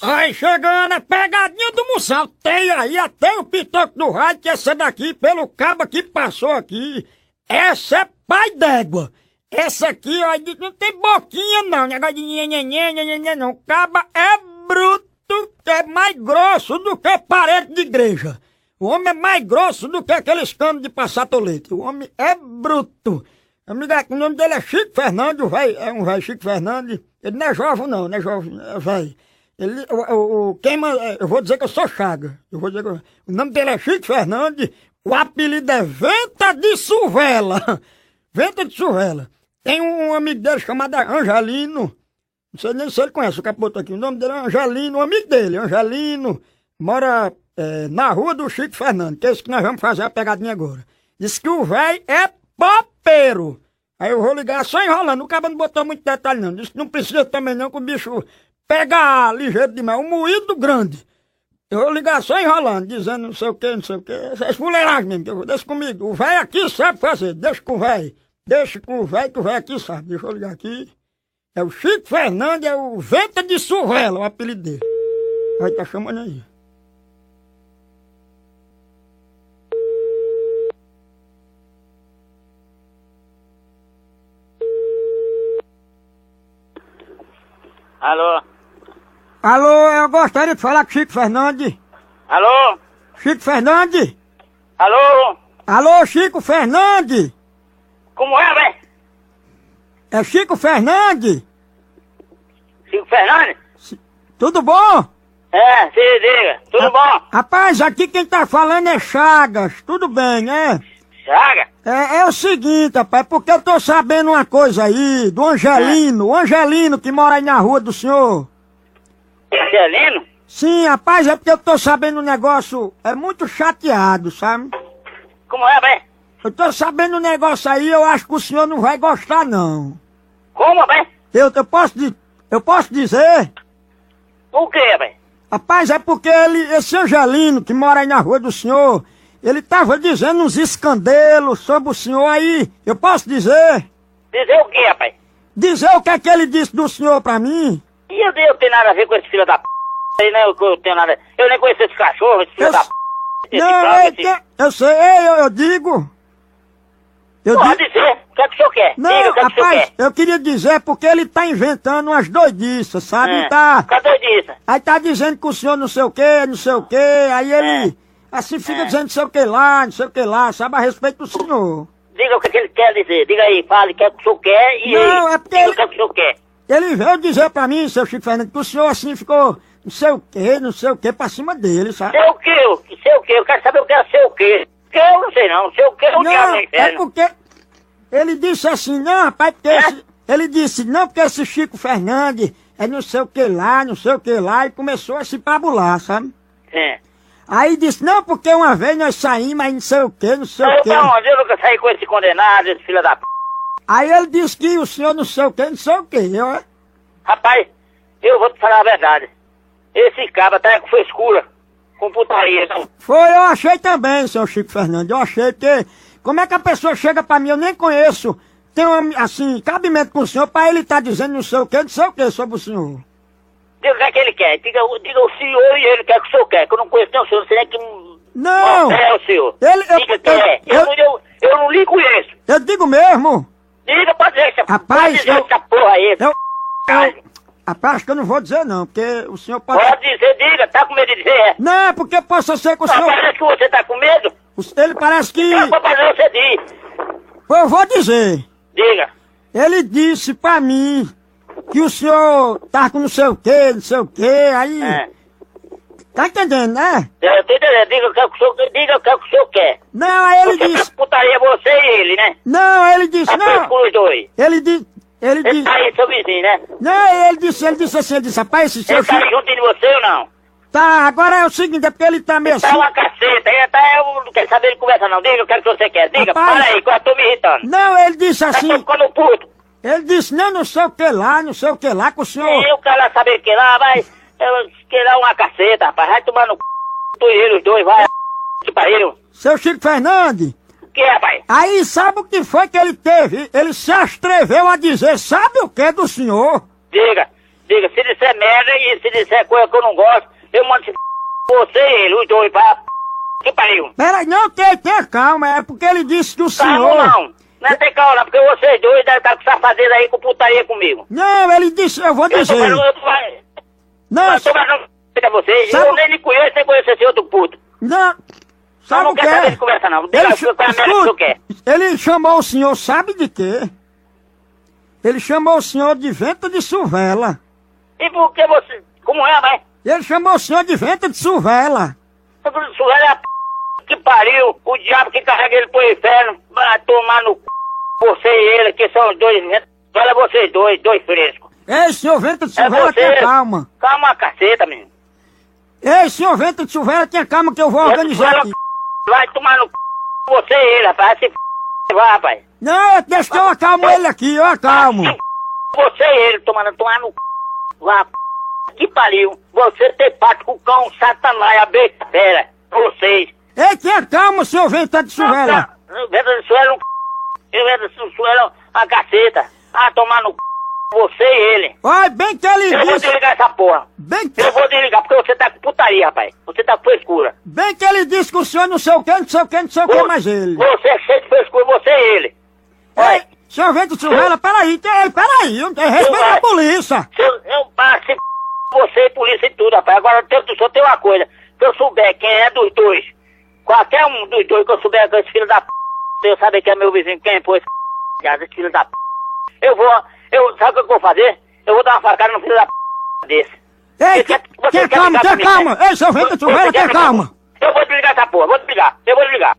Aí chegando a pegadinha do Moção. Tem aí até o pitoco do rádio, que essa daqui, pelo cabo que passou aqui. Essa é pai d'égua. Essa aqui, ó, não tem boquinha não. Negócio de nhenhenhen, não. Caba é bruto, é mais grosso do que parede de igreja. O homem é mais grosso do que aqueles canos de passar tolete. O homem é bruto. Amiga, o nome dele é Chico Fernandes, véio, é um velho Chico Fernandes. Ele não é jovem não, não é jovem, é velho. Ele, o, o, quem, eu vou dizer que eu sou Chaga. Eu vou dizer que, o nome dele é Chico Fernandes. O apelido é Venta de Survela. Venta de Survela. Tem um amigo dele chamado Angelino. Não sei nem se ele conhece o capoto aqui. O nome dele é Angelino, um amigo dele, Angelino. Mora é, na rua do Chico Fernandes, que é isso que nós vamos fazer a pegadinha agora. Diz que o velho é popeiro. Aí eu vou ligar só enrolando. O cara não botou muito detalhe, não. Disse que não precisa também, não, que o bicho pega ligeiro demais. Um moído grande. Eu vou ligar só enrolando, dizendo não sei o que, não sei o que. Essas fuleiragens mesmo, que eu vou. Deixa comigo. O velho aqui sabe fazer. Deixa com o velho. Deixa com o velho, que o velho aqui sabe. Deixa eu ligar aqui. É o Chico Fernandes, é o Venta de Surrela, o apelido dele. Vai tá chamando aí. Alô? Alô, eu gostaria de falar com Chico Fernandes. Alô? Chico Fernandes? Alô? Alô, Chico Fernandes? Como é, velho? É Chico Fernandes? Chico Fernandes? Tudo bom? É, se diga. Tudo bom? Rapaz, aqui quem tá falando é Chagas. Tudo bem, né? Chaga? É, é o seguinte, rapaz, porque eu tô sabendo uma coisa aí, do Angelino, o Angelino que mora aí na rua do senhor. Angelino? Sim, rapaz, é porque eu tô sabendo um negócio, é muito chateado, sabe? Como é, velho? Eu tô sabendo um negócio aí, eu acho que o senhor não vai gostar, não. Como, velho? Eu, eu posso eu posso dizer? O que, velho? Rapaz, é porque ele, esse Angelino que mora aí na rua do senhor, ele tava dizendo uns escandelos sobre o senhor aí, eu posso dizer? Dizer o que, rapaz? Dizer o que é que ele disse do senhor pra mim? E eu, eu tenho nada a ver com esse filho da p. Aí, né? Eu, eu tenho nada. Eu nem conheço esse cachorro, esse filho Eu da p. Esse Não, é esse... que, eu sei, eu, eu digo. Eu Pode digo. dizer. O que é que o senhor quer? Não, Diga que é que rapaz, quer. eu queria dizer porque ele tá inventando umas doidices, sabe? É. Tá, Cadê disso? aí tá dizendo que o senhor não sei o que, não sei o que, aí ele assim fica É. dizendo não sei o que lá, não sei o que lá, sabe, a respeito do senhor. Diga o que, que ele quer dizer. Diga aí, fale o que é que o senhor quer e Não, é porque diga ele- o que é que o senhor quer. Ele veio dizer pra mim, seu Chico Fernandes, que o senhor assim ficou não sei o que, não sei o que, pra cima dele, sabe? Sei o que, eu- sei o que, eu quero saber o que é ser o que. Que eu não sei não, sei o que é o diabo Não, do é porque ele disse assim, não, rapaz, porque esse- ele disse, não, porque esse Chico Fernandes é não sei o que lá, não sei o que lá, e começou a se pabular, sabe? É. Aí disse, não, porque uma vez nós saímos, mas não sei o que, não sei o Eu que. pra onde? Eu nunca saí com esse condenado, esse filho da p. Aí ele disse que o senhor não sei o que, não sei o que. Eu, Rapaz, eu vou te falar a verdade. Esse cabra tá com frescura, com putaria. Não. foi, eu achei também, seu Chico Fernandes, eu achei que, como é que a pessoa chega pra mim, eu nem conheço, tem um, assim, cabimento com o senhor, pra ele tá dizendo não sei o que, não sei o que sobre o senhor. Diga o que é que ele quer. Diga, o- diga o senhor e ele quer que o senhor quer. Que eu não conheço nem o senhor, não sei nem que... Não! É o senhor. Ele- eu- Diga que eu- é. Eu, eu- eu, eu não lhe conheço. Eu digo mesmo, Diga, pode dizer essa, Rapaz, dizer eu- essa porra aí. eu, rapaz, acho que eu não vou dizer não, porque o senhor pode... Pode dizer, diga, tá com medo de dizer, é. Não, é porque possa ser que o Não, senhor... parece que você tá com medo. Ele parece que... Eu vou fazer você diz. Eu vou dizer. Diga. Ele disse pra mim que o senhor tá com não sei o que, não sei o que, aí... É. Tá entendendo, né? Eu tô entendendo. Diga o que, é que o senhor, diga o que, é que o senhor quer. Não, aí ele disse... tá putaria você e ele, né? Não, aí ele disse, Tá preso não. com os dois. Ele disse... Ele Ele disse... tá aí, seu vizinho, né? Não, ele disse, ele disse assim, ele disse, rapaz, esse seu Ele tá aí Chico... junto de você ou não? Tá, agora é o seguinte, é porque ele tá meio Tá assim... uma caceta. Aí tá, eu não quero saber de conversa não. Diga o que, é você quer. Diga, Rapaz. para aí, que eu tô me irritando. Não, ele disse Tá assim... ficando puto. Ele disse, não, não sei o que lá, não sei o que lá, com o senhor... Eu quero lá saber que lá, vai. Eu lá uma caceta, rapaz. Vai tomar no c. Tu e ele, os dois, vai. Que pariu. Seu Chico Fernandes... O que, rapaz? Aí sabe o que foi que ele teve? Ele se atreveu a dizer, sabe o que do senhor? Diga. Diga, se disser merda e se disser coisa que eu não gosto, eu mando se f... você e ele, os dois, pra... Que pariu. Peraí, não, tenha, tenha calma, é porque ele disse que o Calma senhor... não. Não é ter calma, porque vocês dois devem estar com safadeza aí, com putaria comigo. Não, ele disse, eu vou Eu tô dizer. eu tô Não, Eu tô falando pra vocês, Sabe- eu nem lhe conheço, nem conheço esse outro puto. não. Eu Sabe não o que quero saber é? de conversa não. Diga Ele, qual é a merda que senhor quer. ele chamou o senhor, sabe de quê? Ele chamou o senhor de vento de suvela. E por que você... Como é, mas... Ele chamou o senhor de vento de suvela. Velho é a p... que pariu, o diabo que carrega ele pro inferno, vai tomar no c... você e ele, que são os dois, olha vocês dois, dois frescos. Ei, senhor vento de É suvela, você. tenha calma. Calma a caceta, menino. Ei, senhor vento de suvela, tenha calma que eu vou organizar aqui. Vai tomar no c... você e ele, rapaz, se vai, rapaz. Não, deixa que eu acalmo ele aqui, eu acalmo. Você e ele tomando, tomar no c... Vá, que pariu. Você tem parte com o cão, satanás, a besta fera. Vocês. Ei, tenha calma, senhor vento de suvela. Venda de suelo, um c... Venda de suelo, a caceta. Ah, tomar no c... Você e ele. Olha, bem que ele Eu vou disse... desligar essa porra. Bem que, Eu vou desligar porque você tá com putaria, rapaz. Você tá com frescura. bem que ele disse que o senhor não sei o que, não sei o que, não sei o que mais ele. Você é cheio de frescura, você e ele. Ei, Olha, senhor vento de suvela, peraí, tem- peraí, eu tenho respeito à polícia. se eu, eu passe você e polícia e tudo, rapaz. Agora eu tenho, só tem uma coisa. Se eu souber quem é dos dois, qualquer um dos dois que eu souber que esse filho da p... eu saber que é meu vizinho, quem foi esse esse filho da p... Eu vou, eu, sabe o que eu vou fazer? Eu vou dar uma facada no filho da p... desse. Ei, Você quer- quer calma, comigo, calma. né? Ei, seu vento Você suvela, quer calma. Eu vou desligar essa porra, vou desligar, eu vou desligar.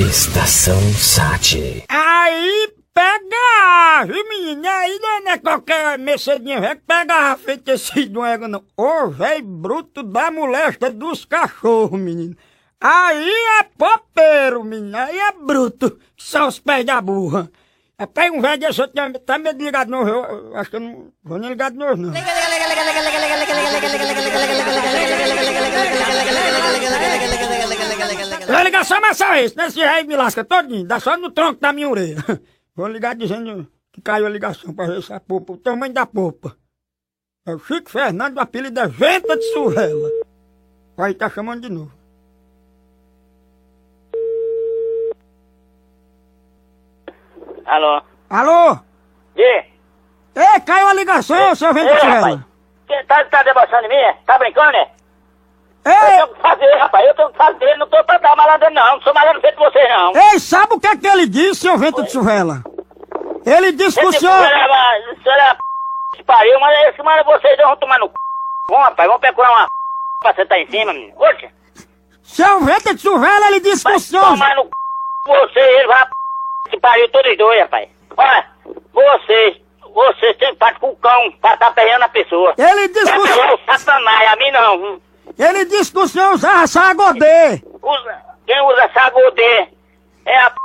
Estação Sat. Aí pega, viu menina? Aí não é- não é qualquer mercedinha velho que pega a feita esse não é não. Ô velho bruto da molesta dos cachorros, menino. Aí é popeiro, menino. Aí é bruto. São os pés da burra. É pega um velho desse, tenho- tá meio de novo. Eu, acho que eu não vou nem de novo, não. Vai ligar só mais só esse, nesse rei me lasca todinho, dá só no tronco da minha orelha. Vou ligar dizendo que caiu a ligação pra ver se a polpa, o tamanho da polpa. É o Chico Fernando, apelido é Venta de Surrela. Aí tá chamando de novo. Alô? Alô? Diga. Ei, caiu a ligação, seu Venta Ei, de. Você tá, tá debochando de mim? é? Tá brincando, né? Eu Ei, tenho que fazer, rapaz. Eu tenho que fazer. Não tô pra dar malandro, não. Não sou malandro feito você, não. ei, sabe o que é que ele disse, seu Vento de Surrela? Ele disse que o senhor... é, o senhor é a p... pariu, mas esse mano vocês dois vão tomar no c... Vamos, rapaz. Vamos procurar uma p... pra sentar em cima, menino. Oxe. Seu Vento de Surrela, ele disse que o Vai senhor... tomar no c... Você e ele vai p... que pariu todos dois, rapaz. Olha, vocês... Vocês têm parte com o cão pra tá pegando a pessoa. Ele disse que o satanás, a mim não. Ele disse que o senhor usava sagodê. Usa, quem usa sagodê é a p...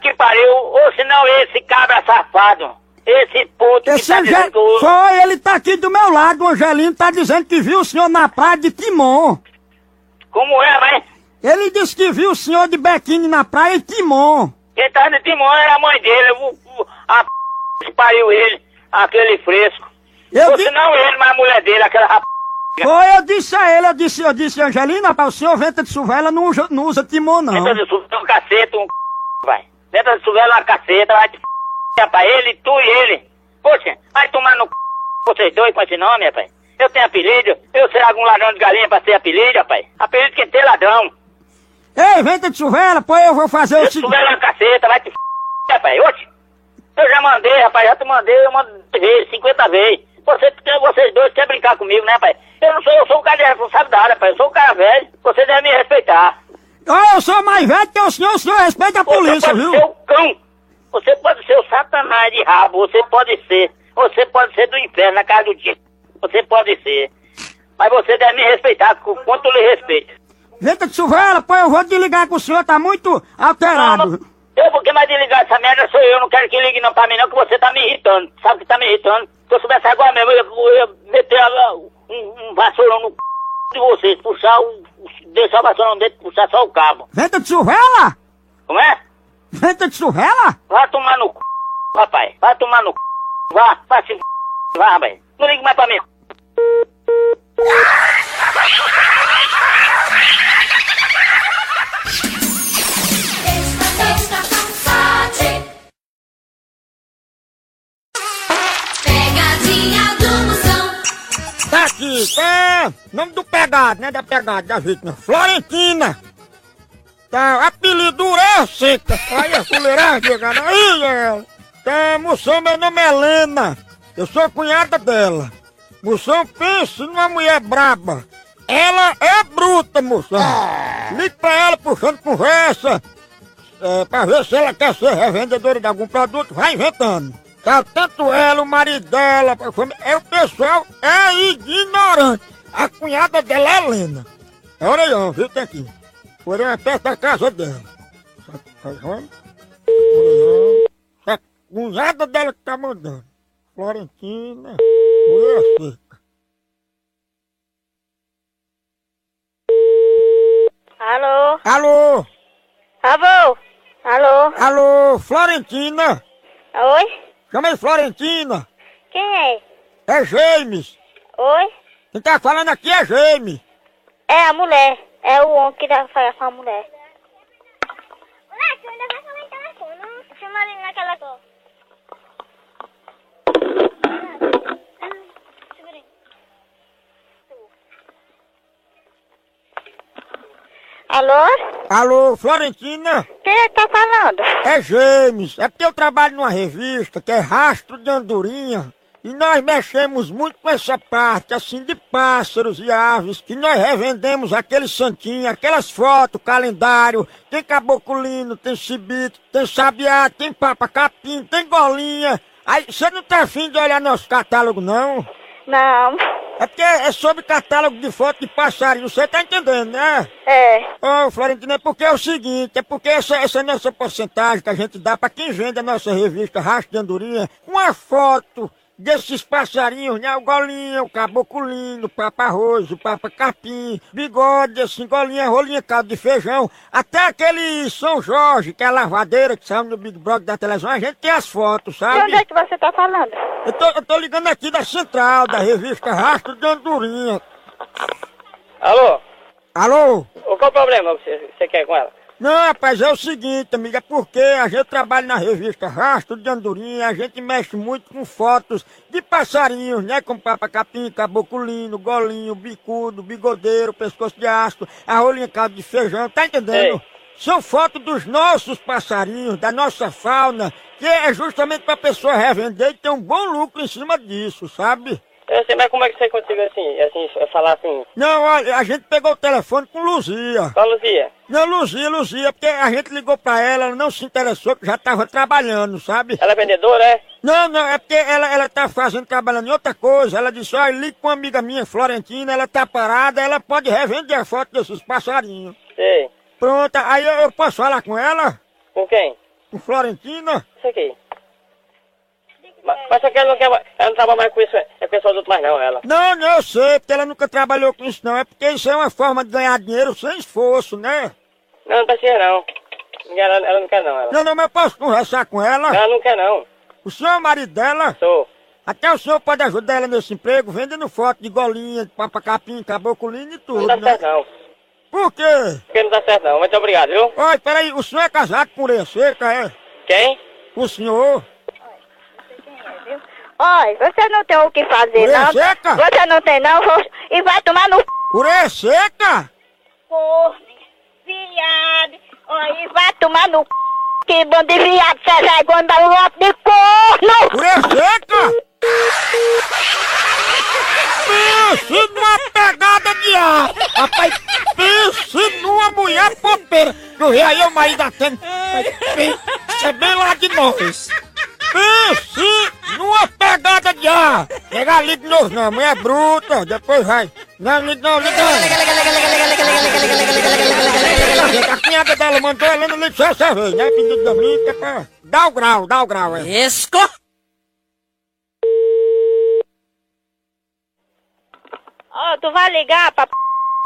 que pariu, ou senão esse cabra safado. Esse puto que Esse tá dizendo que usa. Foi, ele tá aqui do meu lado, o Angelino tá dizendo que viu o senhor na praia de Timon. Como é, mas Ele disse que viu o senhor de Bequine na praia de Timon. Quem tá no timão era a mãe dele, o, o- a p... que pariu ele, aquele fresco. Eu ou di- senão ele, mas a mulher dele, aquela rap... Foi, eu disse a ele, eu disse, eu disse, Angelina, rapaz, o senhor venta de suvela não usa, não usa Timon, não. Dentro de suvela um cacete, um c... vai. Dentro de suvela uma caceta, vai te f... rapaz, ele, tu e ele. Poxa, vai tomar no c... vocês dois com esse nome, rapaz. Eu tenho apelido, eu sei algum ladrão de galinha pra ser apelido, rapaz. Apelido que tem ladrão. Ei, venta de suvela, pô, eu vou fazer o seguinte. suvela uma caceta, vai te f... rapaz. Oxe, eu já mandei, rapaz, já te mandei, eu vezes, 50 vezes. Você, vocês dois querem brincar comigo, né, rapaz? Eu não sou, eu sou um cara de responsabilidade, rapaz. Eu sou um cara velho, você deve me respeitar. Ó, eu sou mais velho que o senhor, o senhor respeita a polícia, você pode viu? ser o cão. Você pode ser o satanás de rabo. Você pode ser. Você pode ser do inferno na casa do dia. Você pode ser. Mas você deve me respeitar com quanto eu lhe respeito. Venta de suvela, pô, eu vou desligar que o senhor tá muito alterado. não, eu porque mais desligar essa merda sou eu. Não quero que ligue não pra mim não, que você tá me irritando. Sabe que tá me irritando? Se eu soubesse agora mesmo, eu ia, meter um, um vassourão no c... de vocês. Puxar o... Deixar o vassourão dentro, puxar só o cabo. Venta de suvela? Como é? Venta de surrela? Vai tomar no c, rapaz. Vai tomar no c. Vá, vai se. Vá, rapaz. Não ligue mais pra mim. Tá aqui, tá? Nome do pegado, né? Da pegada da vítima. Florentina. Tá, apelido é seca. Aí a fuleiragem chegando. Aí, ela. Tá, moção, meu nome é Helena. Eu sou cunhada dela. Moção, pense numa mulher braba. Ela é bruta, moção. Ligue pra ela puxando conversa. É, pra ver se ela quer ser revendedora de algum produto, vai inventando. Tá, tanto ela, o marido dela, a família- é o pessoal é ignorante. A cunhada dela é Helena. É orelhão, viu? Tem aqui. Porém, é perto da casa dela. Tá? Orelhão. A cunhada dela que tá mandando. Florentina. Mulher seca. Alô? Alô? Alô? Alô? Alô, Florentina? Oi? Chama aí, Florentina. Quem é? É James. Oi? Quem tá falando aqui é James. É a mulher. É o homem que dá falar com a mulher. Moleque, ainda vai falar em telefone. Chama ali naquela cor. Alô? Alô, Florentina? Quem é que tá falando? É James. É porque eu trabalho numa revista que é Rastro de Andorinha. E nós mexemos muito com essa parte, assim, de pássaros e aves, que nós revendemos aqueles santinhos, aquelas fotos, calendário, tem caboculino, tem cibito, tem sabiá, tem papa capim, tem golinha. Aí, você não tá afim de olhar nosso catálogo, não? Não. É porque é sobre catálogo de foto de passarinho, você tá entendendo, né? É. Ô, Florentino, é porque é o seguinte, é porque essa, essa nossa porcentagem que a gente dá pra quem vende a nossa revista Rastro de Andorinha, uma foto desses passarinhos, né? O golinho, o caboculino, o papa-roso, o papa-capim, bigode, assim, golinha, rolinha, caldo de feijão, até aquele São Jorge, que é a lavadeira que saiu no Big Brother da televisão, a gente tem as fotos, De onde sabe? é que você tá falando? Eu tô, eu tô ligando aqui da central, da revista Rastro de Andorinha. Alô? Alô? Qual o problema que você, você quer com ela? Não, rapaz, é o seguinte, amiga, é porque a gente trabalha na revista Rastro de Andorinha, a gente mexe muito com fotos de passarinhos, né? Como papacapim, caboculino, golinho, bicudo, bigodeiro, pescoço de astro, caldo de feijão, tá entendendo? Ei. São fotos dos nossos passarinhos, da nossa fauna, que é justamente pra pessoa revender e ter um bom lucro em cima disso, sabe? Eu sei, mas como é que você conseguiu assim, assim, falar assim? Não, olha, a gente pegou o telefone com Luzia. Fala, Luzia. Não, Luzia, Luzia, porque a gente ligou pra ela, ela não se interessou, que já tava trabalhando, sabe? Ela é vendedora, é? Não, não, é porque ela, ela tá fazendo, trabalhando em outra coisa. Ela disse, olha, liga com uma amiga minha, Florentina, ela tá parada, ela pode revender a foto desses passarinhos. Sei. Pronto, aí eu, eu posso falar com ela? Com quem? Com Florentina? Isso aqui. Mas, mas que ela não quer ela não trabalha mais com isso, é com pessoal outros mais não, ela. Não, não, eu sei, porque ela nunca trabalhou com isso não. É porque isso é uma forma de ganhar dinheiro sem esforço, né? Não, não precisa não. Ela, ela não quer não, ela. Não, não, mas eu posso conversar com ela? Ela não quer não. O senhor é o marido dela? Sou. Até o senhor pode ajudar ela nesse emprego, vendendo foto de golinha, de papacapim, caboculino e Não tudo, dá né? certo não. Por quê? Porque não dá certo não. Muito obrigado, viu? Olha, peraí, o senhor é casado com ureia seca, é? Quem? O senhor? Olha, você não tem o que fazer, Mulher não. seca? Você não tem, não. vou- E vai tomar no... Ureia seca? Corno, viado. E vai tomar no... Que bando de viado, você vai guardar um lote de corno. Seca? Pense numa pegada de ar! Rapaz, pense numa mulher popeira! Eu vi aí o marido atendo. É bem lá de nós! Pense numa pegada de ar! Pegar liga de novo não, mulher bruta, depois vai. Não, liga não, liga não. A cunhada dela mandou ela liga só essa vez, né? Pedido da é pra... Dá o grau, dá o grau, é. Esco! Ó, tu vai ligar pra p...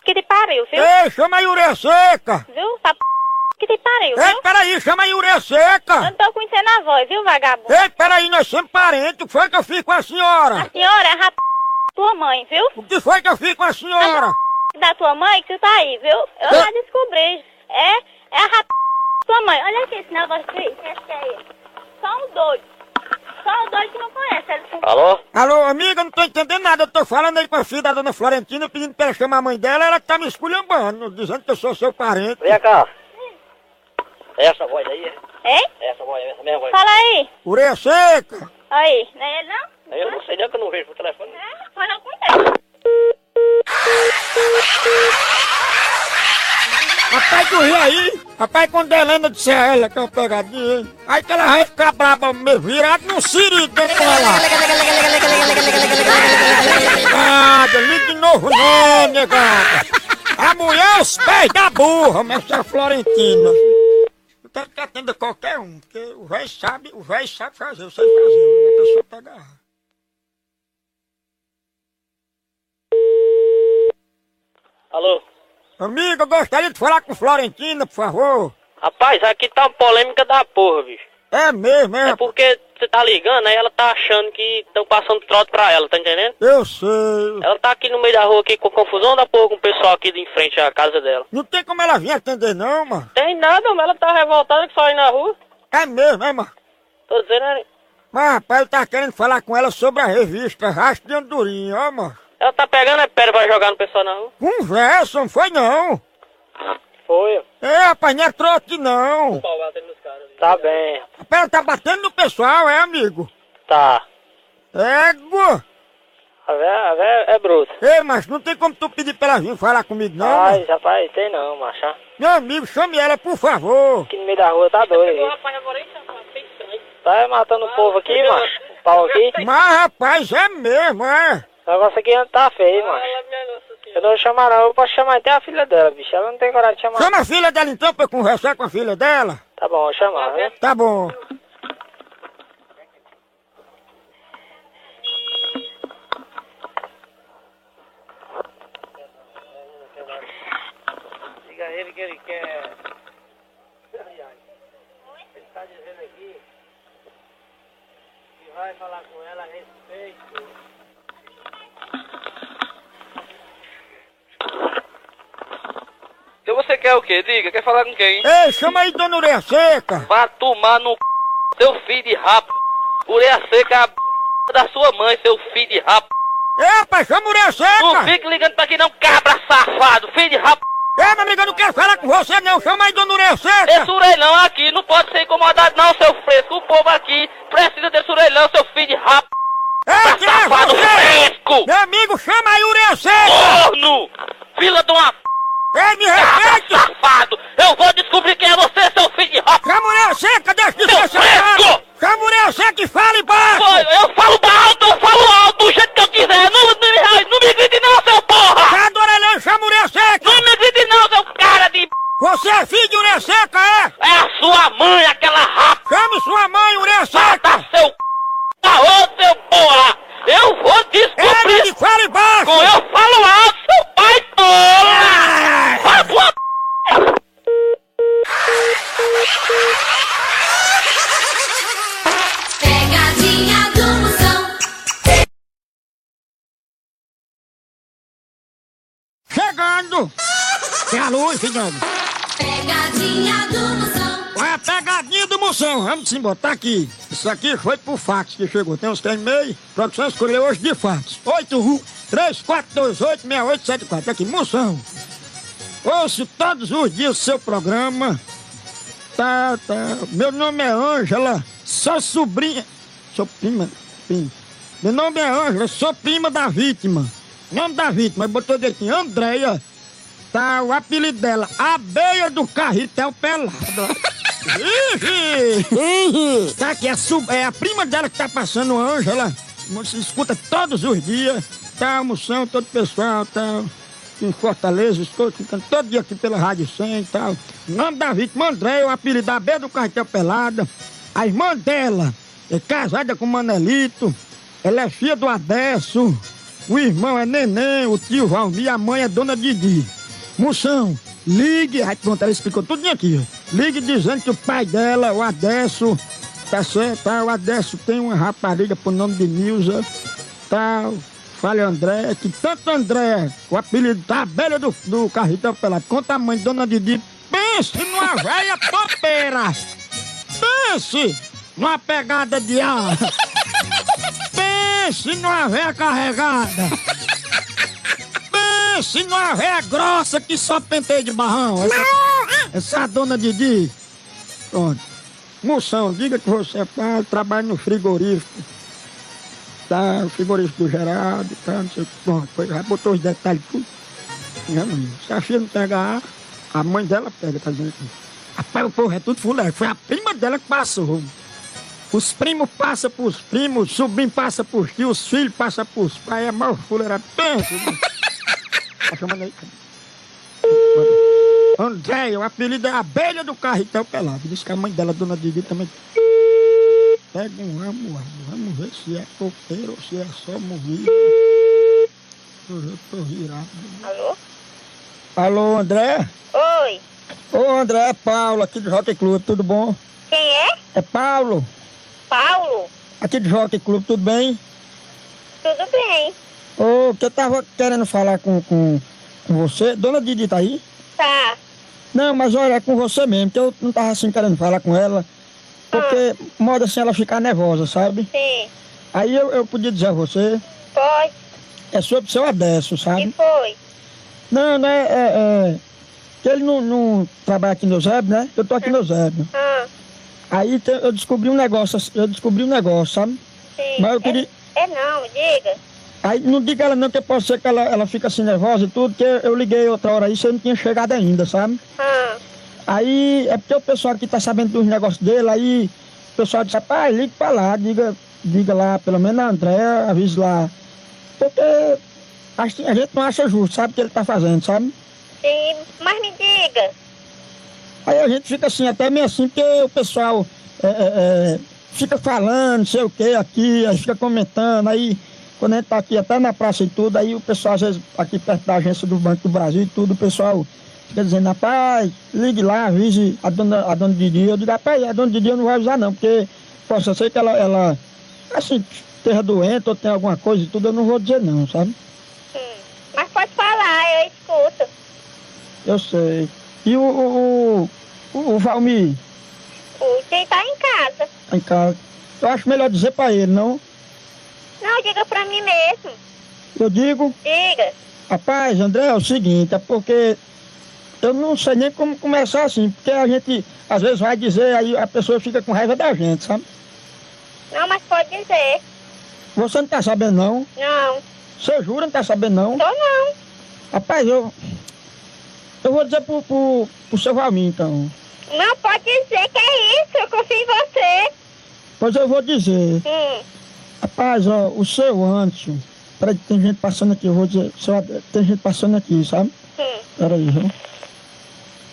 que te pariu, viu? Ei, chama aí ureia seca! Viu? Pra p... que te pariu. Ei, viu? peraí, chama aí Ureia Eu não tô conhecendo a voz, viu, vagabundo? Ei, peraí, nós somos parentes, o que foi que eu fiz com a senhora? A senhora é rap... tua mãe, viu? O que foi que eu fiz com a senhora? Da tua mãe que tu tá aí, viu? Eu já descobri. É, é a rap... tua mãe. Olha aqui esse negócio aí. Esse aí. Só um doido. Só um doido que não conhece. Alô? Alô, amiga, eu não tô entendendo nada. Eu tô falando aí com a filha da dona Florentina, pedindo pra ela chamar a mãe dela, ela tá me esculhambando, dizendo que eu sou seu parente. Vem cá. Essa voz aí, Hein? essa voz, essa mesma voz. Fala aí. Ureia Seca! Aí. Não é ele não? Eu não sei nem que eu não vejo pro telefone. É, fala com ele. Rapaz, tu ri aí? Rapaz, quando a Helena disser a ela que é uma pegadinha, hein? aí que ela vai ficar braba, me virado num siri dentro dela. Ah, liga de novo não, negada. A mulher é os pés da burra, é a Florentina. Quero que atenda qualquer um, porque o velho sabe, o velho sabe fazer, eu sei fazer, a pessoa pega. Alô? Amiga, eu gostaria de falar com Florentina, por favor. Rapaz, aqui tá uma polêmica da porra, bicho. É mesmo, é? É porque você tá ligando, aí ela tá achando que estão passando trote pra ela, tá entendendo? Eu sei. Ela tá aqui no meio da rua aqui com confusão da porra com o pessoal aqui de em frente à casa dela. Não tem como ela vir atender não, mano. Tem nada, mas ela tá revoltada que só aí na rua. É mesmo, é, mano? Tô dizendo, né? Mas, rapaz, eu tava querendo falar com ela sobre a revista Rastro de Andorinha, ó, mano. Ela tá pegando a pedra pra jogar no pessoal na rua. Conversa, não foi não. Foi. É, rapaz, não é trote não. Pau batendo nos caras. Tá bem. Rapaz, ela tá batendo no pessoal, é, amigo? Tá. Égua. A véia, a véia é bruta. Ei, mas não tem como tu pedir pra ela vir falar comigo não, Ai, rapaz, tem não, macho. Meu amigo, chame ela, por favor. Aqui no meio da rua tá doido. aí. Tá matando o povo aqui, macho. O pau aqui. Mas, rapaz, é mesmo, é. O negócio aqui tá feio, macho. Eu não vou chamar não, eu posso chamar até a filha dela, bicho. Ela não tem coragem de chamar. Chama a filha dela então pra eu conversar com a filha dela. Tá bom, chamar, né? Tá bom. Diga a ele que ele quer. Ele tá dizendo aqui que vai falar com ela a respeito. Então você quer o quê? Diga, quer falar com quem? Ei, chama aí Dona Ureia Seca. Vá tomar no c... seu filho de rap. Ureia seca é a b... da sua mãe, seu filho de rap. Ei, rapaz, chama Ureia Não Seca. fique ligando pra aqui não, cabra safado, filho de rap. Ei, meu amigo, eu não quero falar com você não. Chama aí Dona Ureia Seca. Esse orelhão aqui não pode ser incomodado não, seu fresco. O povo aqui precisa desse orelhão, seu filho de rap. É Safado você? fresco! Meu amigo, chama aí Ureia Seca. Corno! Fila de uma. Ei, me cabra respeite. safado! Eu vou descobrir quem é você, seu filho de a Ureia Seca, deixa de ser safado. Ureia Seca e fale baixo. Foi, eu falo alto, eu falo alto do jeito que eu quiser. Não, não, não me grite não, seu porra! Sai do orelhão, Seca. Não me grite não, seu cara de... Você é filho de Ureia Seca, é? É a sua mãe, aquela rapa, Chame sua mãe, Ureia Seca. seu c... Ô, seu porra! Eu vou descobrir me fale baixo. com eu falo alto, seu pai tolo! Vai pra p... Pegadinha do Moção. Chegando. Tem a luz, filhando. Pegadinha do Moção. Olha a pegadinha do moção, vamos embora, tá aqui. Isso aqui foi pro fax que chegou, tem uns trem meio. Produção escolheu hoje de fax. 81 3428 6874. Aqui, moção. Ouço todos os dias o seu programa. Tá, tá. Meu nome é Ângela, sou sobrinha. Sou prima. prima. Meu nome é Ângela, sou prima da vítima. Nome da vítima, botou direitinho, Andréia. Tá, o apelido dela, Abeia do Carretel Pelado. Ih, tá aqui, é, sub- é a prima dela que tá passando, Ângela. Você escuta todos os dias. Tá, almoção, todo o pessoal, tá em Fortaleza, estou ficando todo dia aqui pela Rádio 100 e tal. Nome da vítima, André, o apelido da Abeia do Carretel Pelada. A irmã dela é casada com o Manelito. Ela é filha do Adesso. O irmão é Neném, o tio Valmir, a mãe é Dona Didi. Moção, ligue, aí pronto, ela explicou tudo aqui. Ligue dizendo que o pai dela, o Adesso, tá certo, tá, o Adesso tem uma rapariga por nome de Nilza, tal, fale André, que tanto André, o apelido tá a beira do, do carretão pelado, conta a mãe, dona Didi, pense numa velha topeira, pense numa pegada de ar, pense numa velha carregada. Pense numa véia grossa que só penteia de barrão. Essa, essa dona Didi. Pronto. Moção, diga que você é pai, trabalha no frigorífico. Tá, o frigorífico do Geraldo, tá, não sei o que. Pronto, foi, já botou os detalhes tudo. Já não, se a filha não pegar a, a mãe dela pega, tá dizendo aqui. Rapaz, o povo é tudo fulé. Foi a prima dela que passou. Os primos passam pros primos, o sobrinho passa pros tios, os filhos passam pros pais. É mal fuleira. Pensa, né? Tá chamando aí. André, o apelido é Abelha do Carretel Pelado. Diz que a mãe dela, dona Didi, também. Pega um ramo, vamos ver se é coqueiro ou se é só morrido. Eu tô virado. Alô? Alô, André? Oi. Ô, André, é Paulo, aqui do Jockey Club, tudo bom? Quem é? É Paulo, Paulo? aqui do Jockey Club, tudo bem? Tudo bem. Ô, que eu tava querendo falar com, com, com você. Dona Didi tá aí? Tá. Não, mas olha, é com você mesmo, que eu não tava assim querendo falar com ela. Porque moda assim ela ficar nervosa, sabe? Sim. Aí eu, eu podia dizer a você, Pode. é sobre seu Adesso, sabe? foi? Não, não é. é, é ele não, não trabalha aqui no Zeb, né? Eu tô aqui no Zeb. Ah, Aí tem- eu descobri um negócio, eu descobri um negócio, sabe? sim. Mas eu queria. É, é não, diga. Aí não diga ela não, que pode ser que ela, ela fica assim nervosa e tudo, que eu liguei outra hora aí, você não tinha chegado ainda, sabe? Ah, Aí é porque o pessoal aqui tá sabendo dos negócios dele, aí o pessoal diz, rapaz, ligue pra lá, diga, diga lá, pelo menos a André, avise lá. Porque a gente não acha justo, sabe o que ele tá fazendo, sabe? sim. Mas me diga. Aí a gente fica assim, até meio assim, porque o pessoal é, é, é, fica falando, não sei o que, aqui, aí fica comentando, aí quando a gente tá aqui até na praça e tudo, aí o pessoal, às vezes, aqui perto da agência do Banco do Brasil e tudo, o pessoal fica dizendo, rapaz, ligue lá, avise a dona, a dona Didi. Eu digo, rapaz, a dona Didi eu não vou avisar não, porque possa ser que ela, ela assim, esteja doente ou tem alguma coisa e tudo, eu não vou dizer não, sabe? Hum. Mas pode falar, eu escuto. Eu sei. E o, o, o, o Valmir, O quem tá em casa. tá em casa, eu acho melhor dizer pra ele, não? Não, diga pra mim mesmo. Eu digo, Diga. rapaz, André, é o seguinte, é porque eu não sei nem como começar assim, porque a gente às vezes vai dizer, aí a pessoa fica com raiva da gente, sabe? Não, mas pode dizer. Você não tá sabendo não? Não. Você jura não tá sabendo não? Tô não. Rapaz, eu. Eu vou dizer pro, pro, pro seu Valmir então. Não, pode dizer que é isso. Eu confio em você. Pois eu vou dizer. Hum. Rapaz, ó, o seu Anderson. Peraí, tem gente passando aqui, eu vou dizer. Seu, tem gente passando aqui, sabe? Hum. Peraí, viu?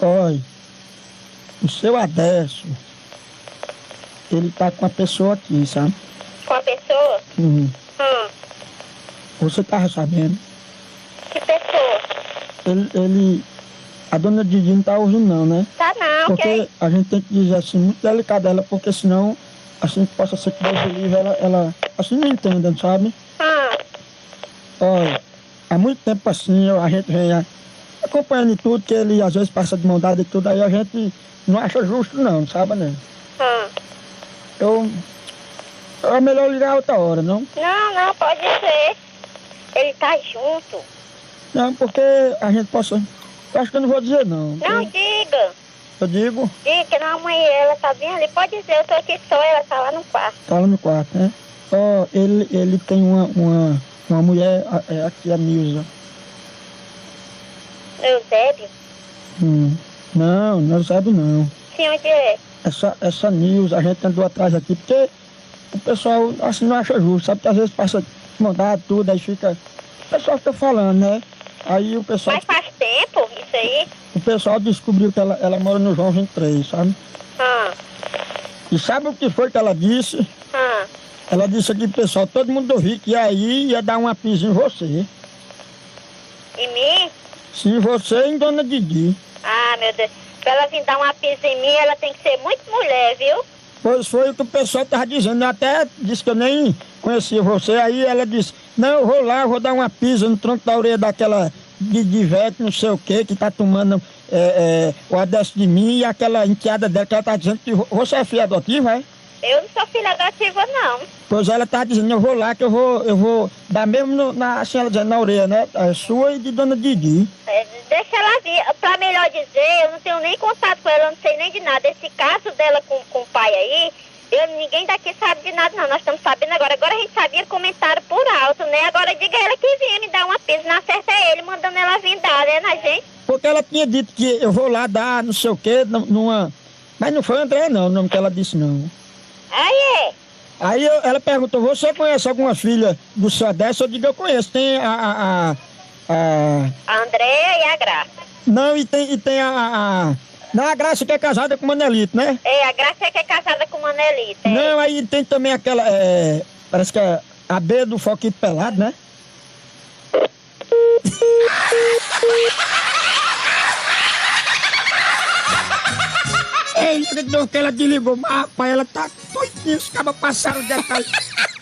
Olha, o seu Adesso, ele tá com a pessoa aqui, sabe? Com a pessoa? Uhum. Hum. Você tava sabendo? Que pessoa? Ele, ele. A dona Didi não tá ouvindo não, né? Tá não, Porque que a gente tem que dizer assim, muito delicado ela, porque senão, assim, possa ser que Deus livre, ela, ela, assim, não entenda, sabe? Hum. Olha, há muito tempo assim, a gente vem acompanhando tudo, que ele às vezes passa de mão dada e tudo, aí a gente não acha justo não, sabe, né? Hum. Eu. É melhor ligar outra hora, não? Não, não, pode dizer. Ele tá junto. Não, porque a gente possa. Eu acho que eu não vou dizer não. Não, Eu, diga. eu digo, Diga que não, mãe, ela tá bem ali. Pode dizer, eu tô aqui só, ela tá lá no quarto. tá lá no quarto, né? Ó, ele, ele tem uma, uma, uma mulher, é, aqui, a Nilza. Eusébio? Hum. Não, não sabe não. Sim, onde é? Essa, essa Nilza, a gente andou atrás aqui, porque o pessoal assim não acha justo, sabe? Que às vezes passa mandado tudo, aí fica. O pessoal fica falando, né? Aí o pessoal, Mas faz tempo isso aí? o pessoal descobriu que ela, ela mora no João 23, sabe? Hum. E sabe o que foi que ela disse? Hum. Ela disse aqui pessoal, todo mundo ouviu que aí ia dar uma pisa em você. E mim? Sim, você e em Dona Didi. Ah, meu Deus. Pra ela vir dar uma pisa em mim, ela tem que ser muito mulher, viu? Pois foi o que o pessoal tava dizendo. Eu até disse que eu nem conhecia você. Aí ela disse, não, eu vou lá, eu vou dar uma pisa no tronco da orelha daquela de, velho, não sei o que, que tá tomando é, é, o adesso de mim e aquela enteada dela que ela tá dizendo que vo- você é filha adotiva, é? Eu não sou filha adotiva, não. Pois ela tá dizendo, eu vou lá que eu vou, eu vou dar mesmo no- na, assim, ela dizendo, na orelha, né? A sua e de dona Didi. É, deixa ela vir. Pra melhor dizer, eu não tenho nem contato com ela, eu não sei nem de nada. Esse caso dela com, com o pai aí, eu, ninguém daqui sabe de nada, não. Nós estamos sabendo agora. Agora a gente sabia comentário por alto, né? Agora diga ela que vinha me dar uma pisa. Na certa é ele, mandando ela vir dar, né, na gente? Porque ela tinha dito que eu vou lá dar não sei o que, numa. Mas não foi André, não, o nome que ela disse, não. Aí é. Aí eu- ela perguntou, você conhece alguma filha do seu dessa? Eu digo, eu conheço. Tem a. a, a, a- A Andréia e a Graça. não, e tem, e tem a, a, a- Não, a Graça que é casada com o Manelito, né? É, a Graça é que é casada com o Manelito. É. Não, aí tem também aquela. é, parece que é a B do Foquito Pelado, né? Ei, deu que ela desligou, mas rapaz, ela tá doidinha, os cabas passaram detalhe.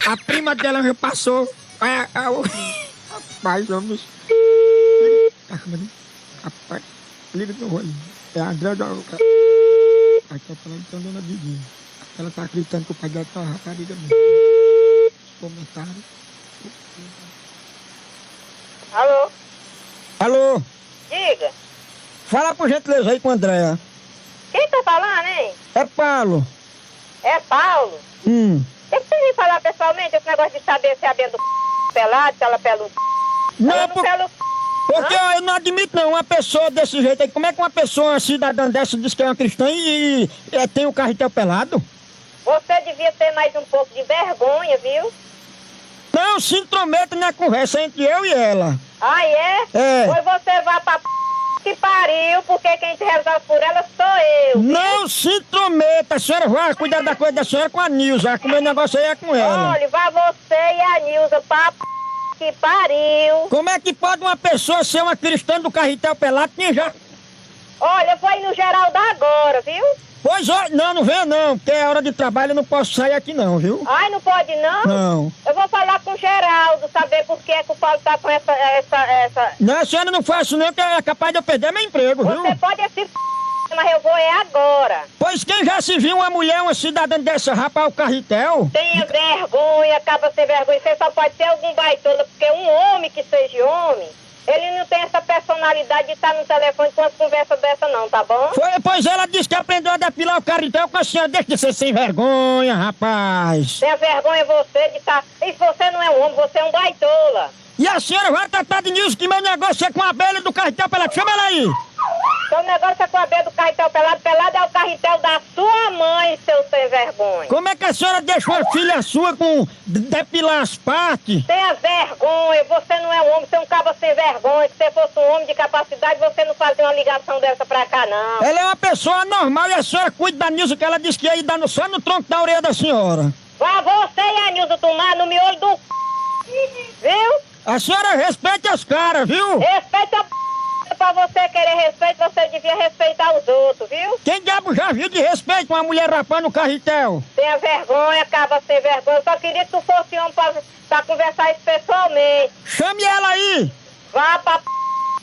A prima dela já passou. A, a, o... Rapaz, vamos. Mas- Rapaz, liga novo aí. É a André da. Aí tá falando com a dona Didinha. Ela tá acreditando que o pai dela tá uma rapariga mesmo. Comentário. Alô? Alô, Diga. fala por gentileza aí com a Andréa. Quem tá falando, hein? É Paulo. É Paulo. Hum. Tem que você vir falar pessoalmente esse negócio de saber se é a B do pelado, se ela pelo. Não, ela por- pelo. porque eu não admito não, uma pessoa desse jeito aí. Como é que uma pessoa, uma cidadã dessa, diz que é uma cristã e, e, é, tem o carretel pelado? Você devia ter mais um pouco de vergonha, viu? Não se intrometa na conversa entre eu e ela. Ah, é? É. Pois você vai pra p... que pariu, porque quem te resolve por ela sou eu. Não se intrometa, a senhora vai cuidar da coisa da senhora com a Nilza, que o meu negócio aí é com ela. Olha, vai você e a Nilza pra p... que pariu. Como é que pode uma pessoa ser uma cristã do carretel pelado que já... Olha, eu vou ir no Geraldo agora, viu? Pois ó, não, não venha não, porque é hora de trabalho, eu não posso sair aqui não, viu? Ai, não pode não? Não. Eu vou falar com o Geraldo, saber por que, é que o Paulo tá com essa, essa, essa... Não, senhora não isso não, que é capaz de eu perder meu emprego, viu? Você pode se f... mas eu vou é agora. Pois quem já se viu uma mulher, uma cidadã dessa rapar o carretel? Tenha vergonha, acaba sem vergonha. Você só pode ser algum baitola, porque um homem que seja homem, ele não tem essa personalidade de estar no telefone com as conversas dessa não, tá bom? Foi, pois ela disse que aprendeu a depilar o carretel com a senhora. Deixa de ser sem vergonha, rapaz. Tenha vergonha você de estar... E você não é um homem, você é um baitola. E a senhora vai tratar de Nilson que meu negócio é com a abelha do carretel pelado. Chama ela aí. Seu negócio é com a B do carretel pelado. Pelado é o carretel da sua mãe, seu sem vergonha. Como é que a senhora deixa uma filha sua com de- depilar as partes? Tenha vergonha, você não é um homem, você é um cabo sem vergonha. Se você fosse um homem de capacidade, você não fazia uma ligação dessa pra cá, não. Ela é uma pessoa normal e a senhora cuida da Nilson que ela disse que ia ir no- só no tronco da orelha da senhora. Vá você e a Nilza tomar no miolho do c... Viu? A senhora respeite as caras, viu? Respeita a p... Pra você querer respeito, você devia respeitar os outros, viu? Quem diabo já viu de respeito uma mulher rapando o carretel? Tenha vergonha, acaba sem vergonha. Só queria que tu fosse homem pra, pra conversar isso pessoalmente. Chame ela aí! Vá pra p...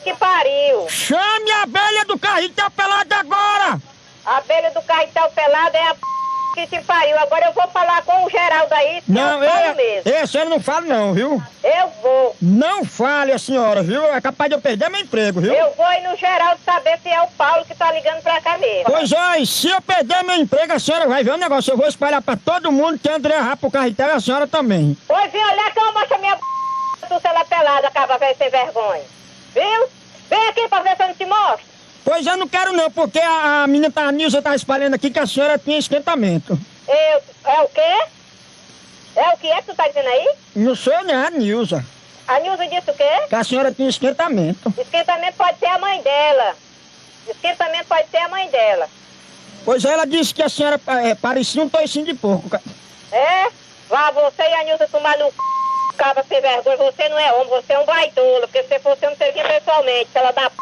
que pariu. Chame a abelha do carretel pelado agora! A abelha do carretel pelado é a p... que te pariu. Agora eu vou falar com o Geraldo aí, se Não, eu é, mesmo. é, a senhora não fala não, viu? Eu vou. Não fale a senhora, viu? É capaz de eu perder meu emprego, viu? Eu vou ir no Geraldo saber se é o Paulo que tá ligando pra cá mesmo. Pois ó, e se eu perder meu emprego, a senhora vai ver o negócio. Eu vou espalhar pra todo mundo que André rapa o carretel e a senhora também. Pois vem olhar que eu mostro a minha p... tu se ela pelada, acaba velho sem vergonha. Viu? Vem aqui pra ver se eu não te mostro. Pois eu não quero não, porque a, a menina, tá, a Nilza tá espalhando aqui que a senhora tinha esquentamento. Eu... É o quê? É o que é que tu tá dizendo aí? Não sou nem a Nilza, A Nilza disse o quê? que a senhora tinha esquentamento. Esquentamento pode ser a mãe dela. Esquentamento pode ser a mãe dela. Pois ela disse que a senhora é, parecia um toicinho de porco. É? Vá você e a Nilza tomar no c... Caba sem vergonha. Você não é homem, você é um baitola. Porque se você fosse homem, você vinha pessoalmente. Se ela dá p...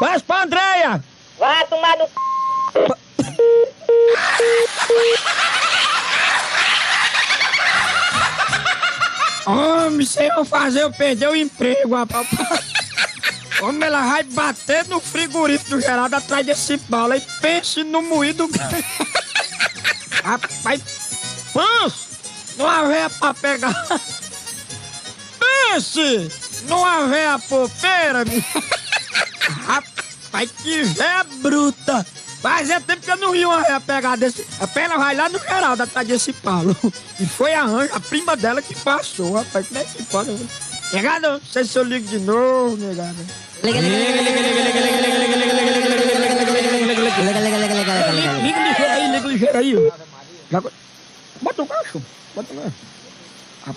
Quase pra Andréia! Vá tomar no c... Homem, sem eu fazer eu perder o emprego, rapaz. Homem, ela vai bater no frigorífico do Geraldo atrás desse bala e pense no moído. Rapaz, pense numa veia pra pegar. Pense numa veia popeira. meu. Rapaz, que véia bruta. Fazia tempo que eu não vi uma pegar desse. A perna vai lá no Geraldo atrás desse palo. E foi a Anja, a prima dela, que passou, rapaz. Como é que pode? Negado, não sei se eu ligo de novo, negado. Liga ligeiro aí, liga ligeiro aí. ó. Joga- Bota o gancho, bota o gancho. Rapaz, liga puta, foi a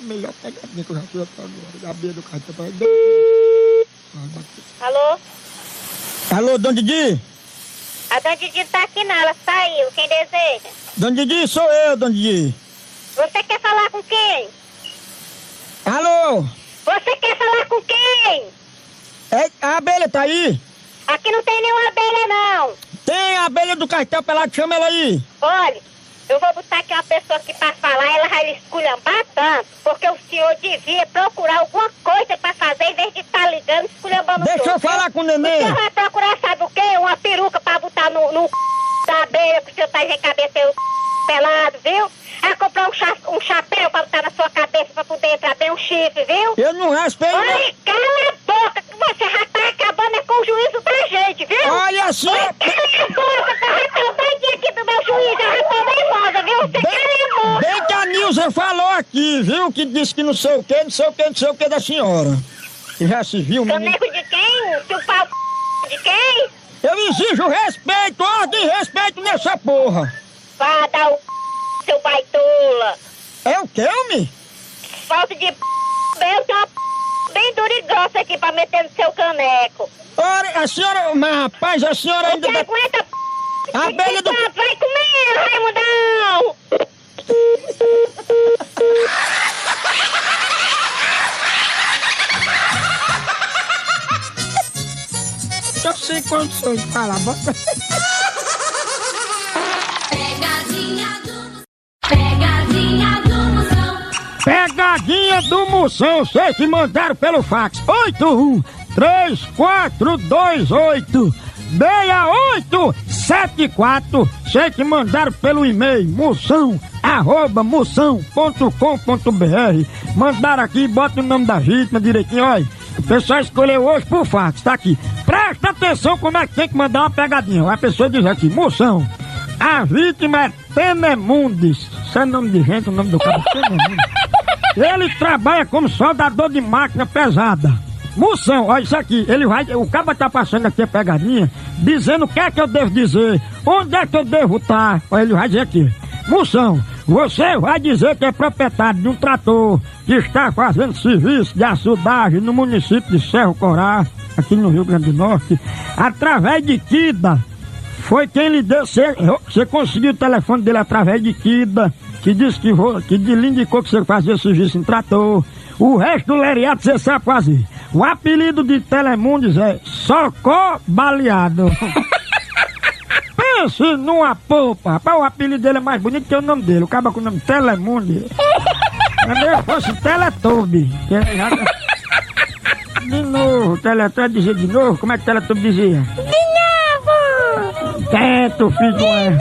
melhor pegadinha que eu já fiz até agora. A beira do tá pra bater. Alô? Alô, Dona Didi? A dona Didi tá aqui não, ela saiu. Quem deseja? Dona Didi, sou eu, Dona Didi. Você quer falar com quem? Alô? Você quer falar com quem? É, a abelha tá aí? Aqui não tem nenhuma abelha, não. Tem a abelha do cartel pelado, chama ela aí. Olha, eu vou botar aqui uma pessoa aqui pra falar, ela vai lhe esculhambar tanto, porque o senhor devia procurar alguma coisa pra fazer em vez de estar ligando, esculhambando Deixa eu tudo. falar com o O senhor neném. vai procurar, sabe o quê? Uma peruca pra botar no, no da abelha, que o senhor tá e o pelado, viu? Aí comprar um, cha- um chapéu pra botar na sua cabeça pra poder entrar bem um chifre, viu? Eu não respeito. não. Olha, cala a boca, que você já tá acabando é com o juízo da gente, viu? Olha a senhora. Cala a boca, que eu já tô doidinha aqui do meu juiz, eu já tô nervosa, viu? Você cala a boca. Bem que a Nilza falou aqui, viu? Que disse que não sei o que, não sei o que, não sei o que da senhora. Que já se viu, menino. Caneco de quem? Se o pau de quem? Eu exijo respeito, ordem e respeito nessa porra. Vá dar o seu baitola. É o que, homem? Falta de p... Eu tenho uma p... bem dura e grossa aqui pra meter no seu caneco. Ora, a senhora, mas rapaz, a senhora ainda... Você aguenta p... A abelha do... Vai comer, Raimundão! Eu sei condições de falar, bota... Pegadinha do Moção, vocês que mandaram pelo fax. 813428 6874. Vocês que mandaram pelo e-mail moção arroba moção.com.br. Mandaram aqui, bota o nome da vítima direitinho, olha. O pessoal escolheu hoje por fax, tá aqui. Presta atenção como é que tem que mandar uma pegadinha. A pessoa diz aqui, moção, a vítima é Tenemundes. Isso é nome de gente, o nome do cara é Tenemundes. Ele trabalha como soldador de máquina pesada. Moção, olha isso aqui. Ele vai. O cabo tá passando aqui a pegadinha, dizendo o que é que eu devo dizer, onde é que eu devo estar. Olha, ele vai dizer aqui. Moção, você vai dizer que é proprietário de um trator que está fazendo serviço de açudagem no município de Cerro Corá, aqui no Rio Grande do Norte, através de Kida. Foi quem lhe deu. Você, você conseguiu o telefone dele através de Kida, que disse que, que lhe indicou que você fazia serviço em trator. O resto do leriato você sabe fazer. O apelido de Telemundes é Socó Baleado. Pense numa polpa. Rapaz, o apelido dele é mais bonito que o nome dele. O cara com o nome Telemundes. Se fosse Teletobe. é De novo, Teletobe dizia de novo. Como é que Teletobe dizia? Quieto, filho do é.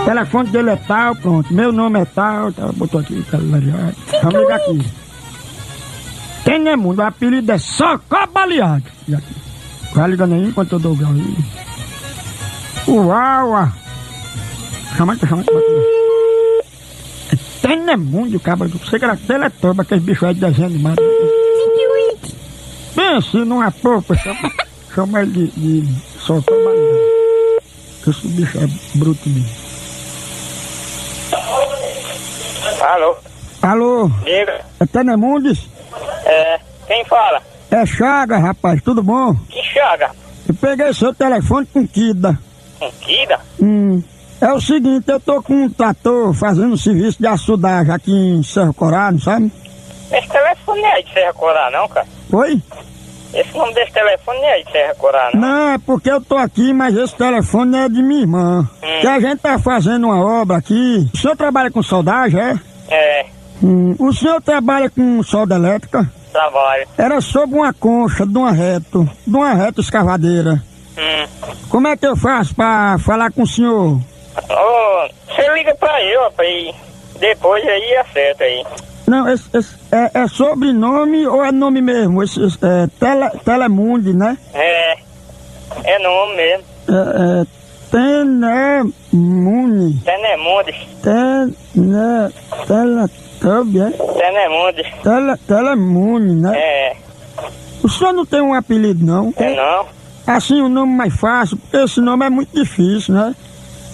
O telefone dele é tal, pronto. Meu nome é tal, tal. Botou aqui, tá ligado? Vamos ligar aqui. Quem é mundo? O apelido é Socó Baleado. Aqui. Vai ligando aí enquanto eu dou o grau aí. Uau! Chama, chama, chama. É Tenemundo, cabra. Você que era teletoba, aquele bicho aí de desenho animado. Pense numa polpa, chama, chama ele de, de Socó Baleado. Esse bicho é bruto mesmo. Alô? Alô, Diga. é Tenemundes? É, quem fala? É Chaga, rapaz, tudo bom? Que chaga? Eu peguei seu telefone com Kida. Com Kida? Hum, é o seguinte, eu tô com um trator fazendo serviço de açudagem aqui em Cerro Corado, sabe? Esse telefone não é de Serra Corá, não, cara. Oi? Esse nome desse telefone não é de Serra Corá, não. Não, é porque eu tô aqui, mas esse telefone é de minha irmã. Que a gente tá fazendo uma obra aqui. O senhor trabalha com soldagem, é? É, Hum, o senhor trabalha com solda elétrica? trabalho. Era sobre uma concha de uma reto, de uma reta escavadeira. Hum. Como é que eu faço pra falar com o senhor? Ô, você liga pra eu, rapaz, depois aí acerta aí. Não, esse, esse- é, é sobrenome ou é nome mesmo? Esse, esse, é tele, Telemundi, né? É, é nome mesmo. É, é Tenemuni. Tenemundes. Tene, Teletub, é? Tenemundes. Tele, Telemuni, né? É, O senhor não tem um apelido, não? é não. Assim, o nome mais fácil, porque esse nome é muito difícil, né?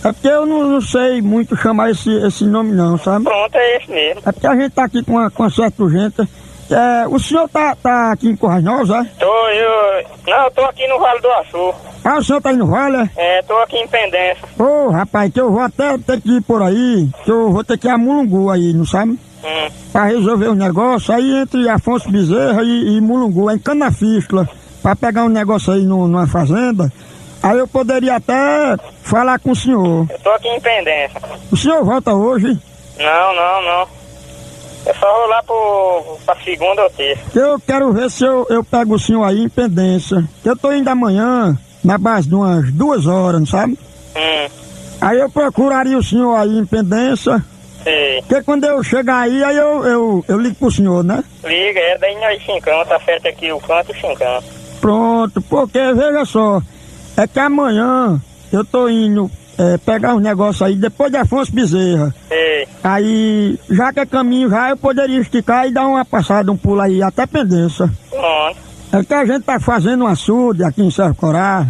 É porque eu não, não sei muito chamar esse, esse nome, não, sabe? Pronto, é esse mesmo. É porque a gente tá aqui com uma, com uma certa urgência. É, o senhor tá, tá aqui em Corrais Novos, é? Tô, eu... Não, eu tô aqui no Vale do Açu. Ah, o senhor tá indo Vale, é? É, tô aqui em Pendência. Ô, rapaz, que eu vou até ter que ir por aí, que eu vou ter que ir a Mulungu aí, não sabe? Hum. Pra resolver o negócio aí entre Afonso Bezerra e, e Mulungu, é em Canafístula, pra pegar um negócio aí no- numa fazenda. Aí eu poderia até falar com o senhor. Eu tô aqui em Pendência. O senhor volta hoje? Não, não, não. É só rolar pro, pra segunda ou terça. Eu quero ver se eu, eu pego o senhor aí em pendência. Eu tô indo amanhã, na base de umas duas horas, não sabe? Hum, Aí eu procuraria o senhor aí em pendência. sei. Porque quando eu chegar aí, aí eu, eu, eu ligo pro senhor, né? Liga, é daí nós cincão, tá certo aqui o canto e cincão. Pronto, porque veja só, é que amanhã eu tô indo é, pegar um negócio aí depois de Afonso Bezerra. Sei. Aí, já que é caminho já, eu poderia esticar e dar uma passada, um pulo aí, até pendência. Pronto. É que a gente tá fazendo um açude aqui em Serra Corá.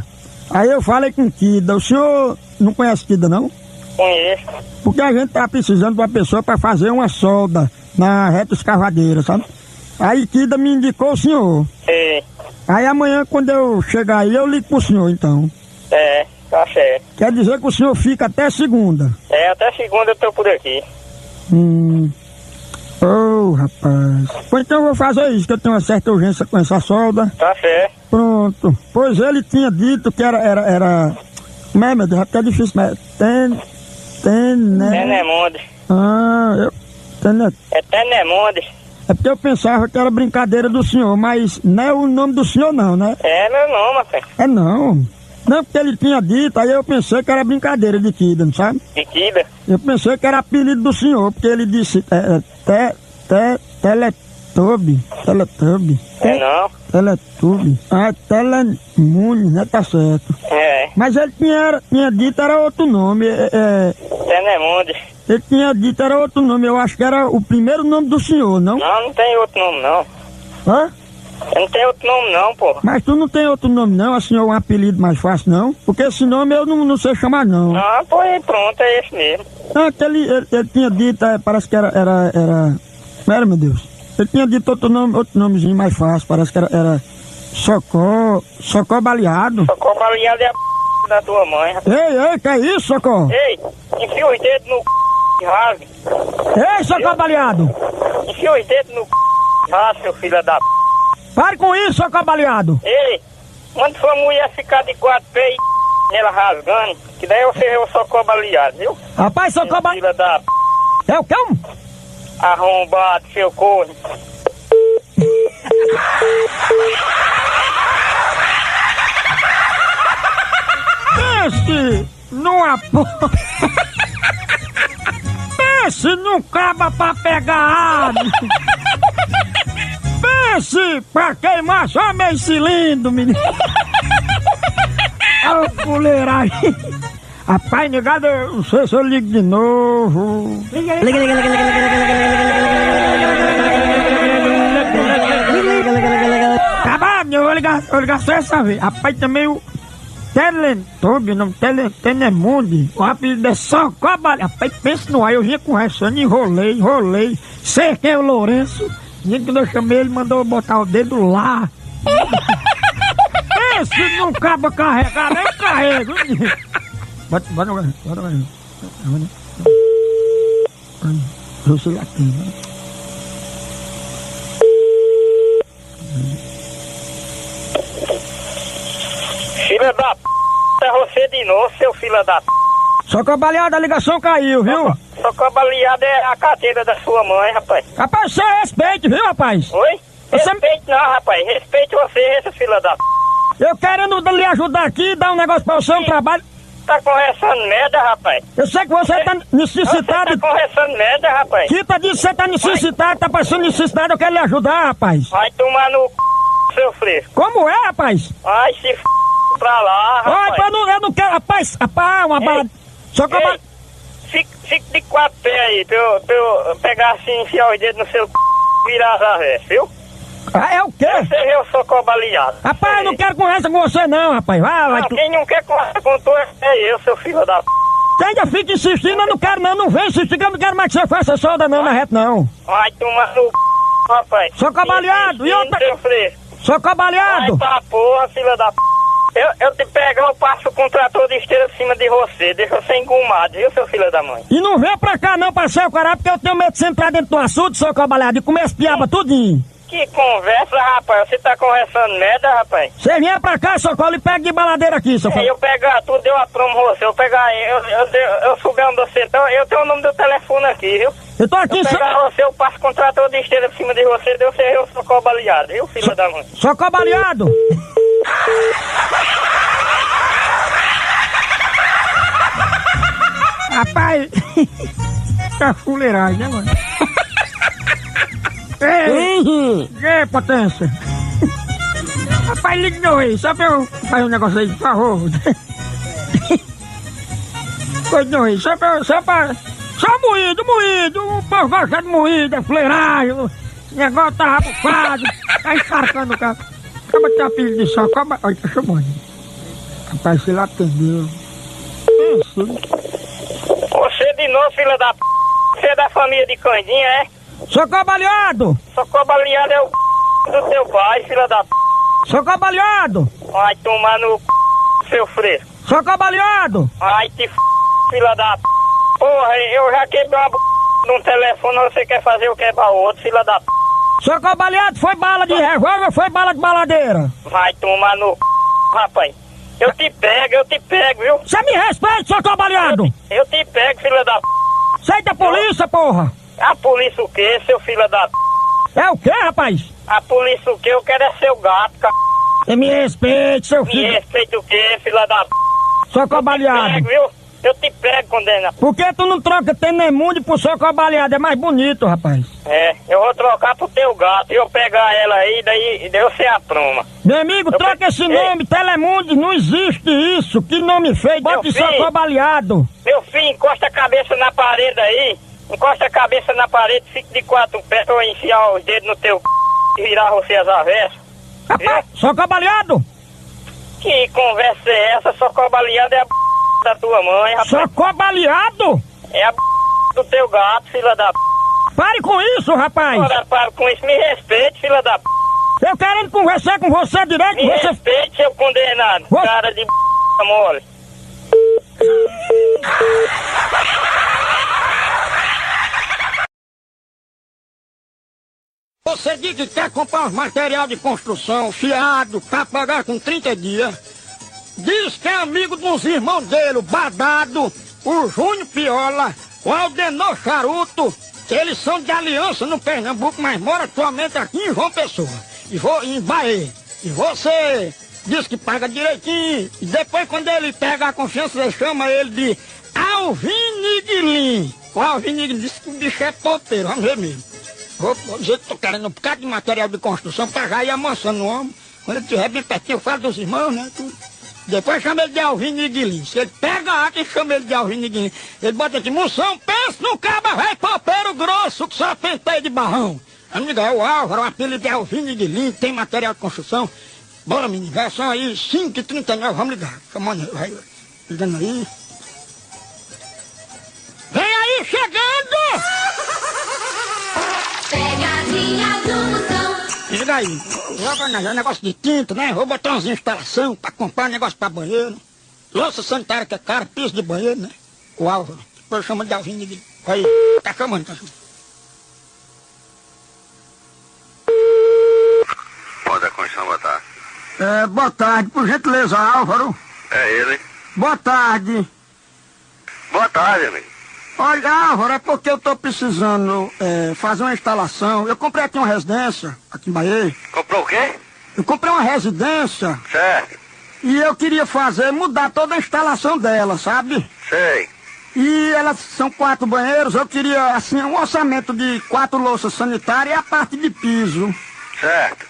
Aí eu falei com Kida. O senhor não conhece Kida, não? Conheço. Porque a gente tá precisando de uma pessoa para fazer uma solda na reta escavadeira, sabe? Aí Kida me indicou o senhor. Sei. Aí amanhã, quando eu chegar aí, eu ligo pro senhor, então. É, tá certo. Quer dizer que o senhor fica até segunda. É, até segunda eu tô por aqui. Hum. Oh, rapaz. Pois então eu vou fazer isso, que eu tenho uma certa urgência com essa solda. Tá certo. Pronto. Pois ele tinha dito que era. era, era... Como é, meu Deus? Até é difícil, mas. Ten. Ten. Né? Tenemundes. Ah, eu. Ten... É Tenemundes. É porque eu pensava que era brincadeira do senhor, mas não é o nome do senhor, não, né? É meu nome, rapaz. É não. Não, porque ele tinha dito, aí eu pensei que era brincadeira de Kida, não sabe? Liquida. Eu pensei que era apelido do senhor, porque ele disse. É, é, te, te, teletube. Teletube. É não. Teletube. Ah, Telemune, né? Tá certo. É. Mas ele tinha, tinha dito era outro nome. É, é, Tenemundes. Ele tinha dito era outro nome. Eu acho que era o primeiro nome do senhor, não? Não, não tem outro nome não. Hã? Eu não tenho outro nome não, pô. Mas tu não tem outro nome, não? Assim, um apelido mais fácil, não? Porque esse nome eu não, não sei chamar, não. Ah, pô, aí pronto, é esse mesmo. Não, aquele, ele, ele tinha dito, é, parece que era, era, era... Era, meu Deus? Ele tinha dito outro nome, outro nomezinho mais fácil, parece que era, era Socó, Socó Baleado. Só cobaliado é a p... da tua mãe, rapaz. Ei, ei, que é isso, Socó? Ei, enfia os dedos no c... e rasgue. Ei, Socó Baleado! Enfia os dedos no c... e rasgue, seu filho da p... Pare com isso, Socó Baleado! Ei, manda sua mulher ficar de quatro pés e ela rasgando, que daí você eu só cobaliado, viu? Rapaz, Seu Baleado... filho da p... É o quê? arrombado, seu corno. Pense numa porra. Pense num caba pra pegar ar. Pense pra queimar só meio cilindro, menino. Olha o fuleiragem. Rapaz, negado, eu não sei se eu ligo de novo. Liga, liga, liga, liga, liga, liga, Acabado, eu vou ligar, eu vou ligar só essa vez. Rapaz, também o Telentube, não, Tele, Tenemundi, o apelido é só cobra. Rapaz, pensa no ar, eu vinha conversando, enrolei, enrolei, cerquei o Lourenço, e quando eu chamei ele, mandou eu botar o dedo lá. Esse não acaba carregar, nem carrego. Bota, bota, bota, bota. Eu sei aqui, né? Você de novo, seu filho da p. Socorro baleado, a ligação caiu, viu? Só baleada é a carteira da sua mãe, rapaz. Rapaz, você respeite, viu, rapaz? Oi? Você- Respeite não, rapaz. Respeite você, esse filho da p. Eu querendo lhe ajudar aqui, dar um negócio pra você, um trabalho. Tá conversando merda, rapaz. Eu sei que você tá Você necessitado. tá conversando merda, rapaz. Kita disse que você tá necessitado, tá passando necessidade, eu quero lhe ajudar, rapaz. Vai tomar no c... seu fresco. Como é, rapaz? Vai se f... pra lá, rapaz. eu não, eu não quero, rapaz, rapaz, uma bala. Só que eu fique, de quatro pés aí, pra eu, pra eu pegar assim, enfiar os dedos no seu c... virar as avessas, viu? Ah, é o quê? Você eu sou cobaleado. Rapaz, eu não quero conversa com você não, rapaz. Vai, vai. Não, tu- quem não quer conversar com tu é eu, seu filho da p... Você ainda fica insistindo, eu não quero não, não vem insistindo, eu não quero mais que você faça solda não na reta não. Vai tomar no c... rapaz. Sou cobaleado, e outra-. Sou Vai cobaleado. pra porra, filha da p... Eu, eu te pegar, eu passo o contrator de esteira em cima de você. Deixa você engomado, viu, seu filho da mãe? E não vem pra cá não, parceiro, caralho, porque eu tenho medo de entrar dentro do açude, seu cobaleado, e comer esse piaba tudinho. Que conversa, rapaz. Você tá conversando merda, rapaz? Você vier pra cá, socorro, e pega de baladeira aqui, filho. eu pegar tudo, eu apromo você. Eu pegar, eu, eu, eu, eu onde você tá, eu tenho o nome do telefone aqui, viu? Eu tô aqui, Eu so... pegar você, eu passo o contrator de esteira em cima de você, deu você, eu sou cobaleado, viu, filho da mãe? sou cobaleado. Rapaz, tá fuleiragem, né, mano? Ei, ei, potência. Rapaz, liga meu aí, só pra eu fazer um negócio aí, por favor. Coisa não aí, só pra, só pra... Só moído, moído, o povo gosta de moído, é fuleiragem, o negócio tá rabufado, tá encharcando o carro. Acaba de ter apelido de só, acaba... Olha, tá chamando. Rapaz, se lá atendeu. Isso. Você de novo, filho da p... Você é da família de Candinha, é? Sou cobaleado! Só cobaleado é o c... do teu pai, filho da p... Sou cobaleado! Vai tomar no c... seu fresco. Sou cobaleado! Ai, te f... filha da p... Porra, eu já quebrei uma b... num telefone, você quer fazer o quebra outro, filha da p... Sou cobaleado, foi bala de revólver ou foi bala de baladeira? Vai tomar no c... rapaz. Eu te pego, eu te pego, viu? Você me respeita, sou cobaleado! Eu te pego, filha da p... Sai da polícia, porra! A polícia o quê, seu filho da p... É o quê, rapaz? A polícia o quê? Eu quero é seu gato, c... Você me respeite, seu Me filho! respeita o quê, filha da p... Pego, cobaleado! viu? Eu te pego, condena. Por que tu não troca Tenemundo por sou cobaleado? É mais bonito, rapaz! É, eu vou trocar pro teu gato e eu pegar ela aí, daí, daí você apruma. Meu amigo, Eu troca pe- esse Ei. nome, Telemundo, não existe isso! Que nome feio! Bota só cobaleado! Meu filho, encosta a cabeça na parede aí. Encosta a cabeça na parede, fica de quatro pés eu enfiar os dedos no teu c... e virar você as avessas. Rapaz, sou cobaleado! Que conversa é essa? Só cobaleando é a b... da tua mãe, rapaz. Sou cobaleado! É a b... do teu gato, filha da p... Pare com isso, rapaz! Ora, para com isso, me respeite, filha da p... Eu querendo conversar com você direito, Me você... respeite, seu condenado. Você- Cara de b... mole. Você diz que quer comprar uns material de construção fiado pra pagar com 30 dias. Diz que é amigo uns irmãos dele, o Badado, o Júnior Piola, o Aldenor Charuto. Eles são de aliança no Pernambuco, mas moram atualmente aqui em João Pessoa. E vou em Bahia. E você diz que paga direitinho. E depois, quando ele pega a confiança, você chama ele de Alviniguilim. O Alviniguilim disse que o bicho é topeiro, vamos ver mesmo. Vou, vou dizer que tô querendo um bocado de material de construção pra já ir amansando o homem. Quando ele estiver bem pertinho, eu falo dos irmãos, né? Tudo. Depois chama ele de Alvin Niguilim. Se ele pega a e chama ele de Alvin Niguilim. Ele bota aqui, moção, pensa no caba, vai papeiro grosso que só penteia de barrão. Amiga, é o Álvaro, o apelido de Alvin Niguilim, tem material de construção. Bora, menino, vai só aí, 5h39, vamos ligar. Chamando, vai ligando aí. Vem aí, chegando! Pegadinha do Moção. Liga aí, logo na é negócio de tinta, né? Vou botar umas instalações pra comprar negócio pra banheiro. Louça sanitária que é cara, piso de banheiro, né? O Álvaro. Depois chama de Alvinho de... Aí, tá chamando, tá chamando. Pode a Constituição boa tarde. É, boa tarde, por gentileza, Álvaro. É ele. Boa tarde. Boa tarde, amigo. Olha, Álvaro, é porque eu tô precisando é, fazer uma instalação. Eu comprei aqui uma residência, aqui em Bahia. Comprou o quê? Eu comprei uma residência Certo. e eu queria fazer, mudar toda a instalação dela, sabe? Sei. E elas são quatro banheiros, eu queria, assim, um orçamento de quatro louças sanitárias e a parte de piso. Certo.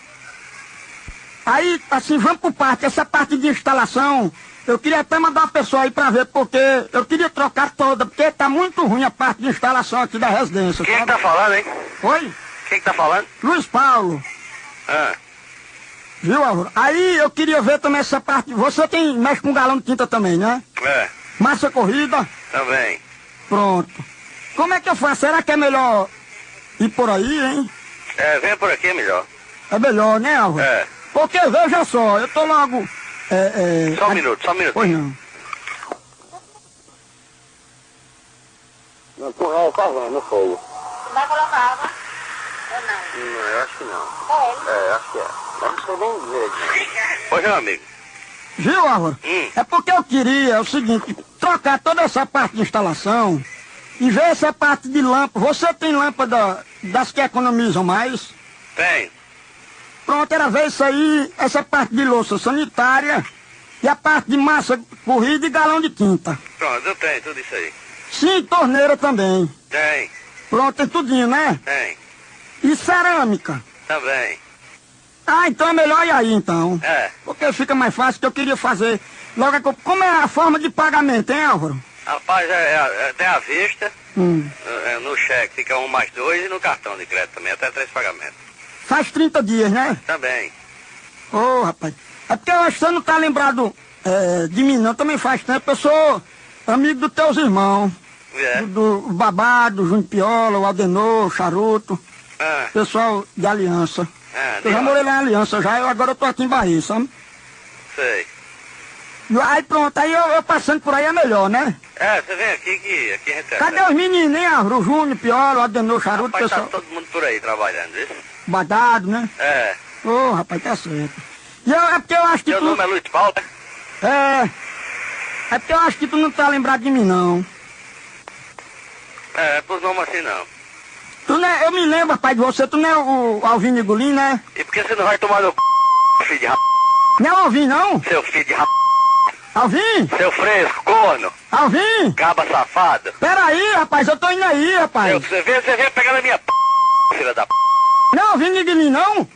Aí, assim, vamos por parte. Essa parte de instalação, eu queria até mandar uma pessoa aí pra ver, porque eu queria trocar toda, porque tá muito ruim a parte de instalação aqui da residência. Quem é que sabe? tá falando, hein? Oi? Quem que tá falando? Luiz Paulo. Ah, Viu, Álvaro? Aí eu queria ver também essa parte. Você tem, mexe com galão de tinta também, né? é, Massa corrida, também. pronto. Como é que eu faço? Será que é melhor ir por aí, hein? É, vem por aqui, melhor. É melhor, né, Álvaro? É. Porque veja só, eu tô logo. É, é, Só um minuto, só um minuto. Pois não. Não, tu é, vendo, no fogo. Vai colocar água? Ou não? Não, eu acho que não. É. É, acho que é. Mas não nem dizer. Pois não, amigo. Viu, Álvaro? Hum. É porque eu queria o seguinte, trocar toda essa parte de instalação e ver essa parte de lâmpada. Você tem lâmpada das que economizam mais? Tem. Pronto, era ver isso aí, essa parte de louça sanitária e a parte de massa corrida e galão de tinta. Pronto, eu tenho tudo isso aí. Sim, torneira também. Tem, Pronto, tem tudinho, né? tem. E cerâmica. Também. Ah, então é melhor ir aí então. É. Porque fica mais fácil que eu queria fazer. Logo, co- como é a forma de pagamento, hein, Álvaro? Rapaz, é, é, é, tem a vista, Hum. é, no cheque fica um mais dois e no cartão de crédito também, até três pagamentos. Faz 30 dias, né? Também. Ô, rapaz. É porque eu acho que você não tá lembrado é, de mim, não. Também faz tempo. Eu sou amigo dos teus irmãos. É. Do, do Babado, Júnior Piola, o Aldenor, o Charuto. Ah, Pessoal de Aliança. ah, Eu já morei lá em Aliança já, eu agora eu tô aqui em Bahia, sabe? sei. Aí pronto, aí eu, eu passando por aí é melhor, né? É, você vem aqui que aqui a gente Cadê os meninos, hein? Álvaro? O Júnior, Piola, o Charuto, Rapaz, tá pessoal. todo mundo por aí trabalhando, viu? Badado, né? É. Ô, rapaz, tá certo. E eu, é porque eu acho que Seu tu... nome é Luiz Paulo, né? É... É porque eu acho que tu não tá lembrado de mim, não. É, por nome assim não. Tu não é, eu me lembro, rapaz, de você. Tu não é o, o Alvin né? E por que você não vai tomar no c... filho de rap... Não é o Alvin, não? Seu filho de rap... Alvin? Seu fresco, corno, Alvin? caba safado. Peraí, rapaz, eu tô indo aí, rapaz. Eu, você vem, você vem pegar na minha p... filha da p... Não o Alvin Nigulin, não?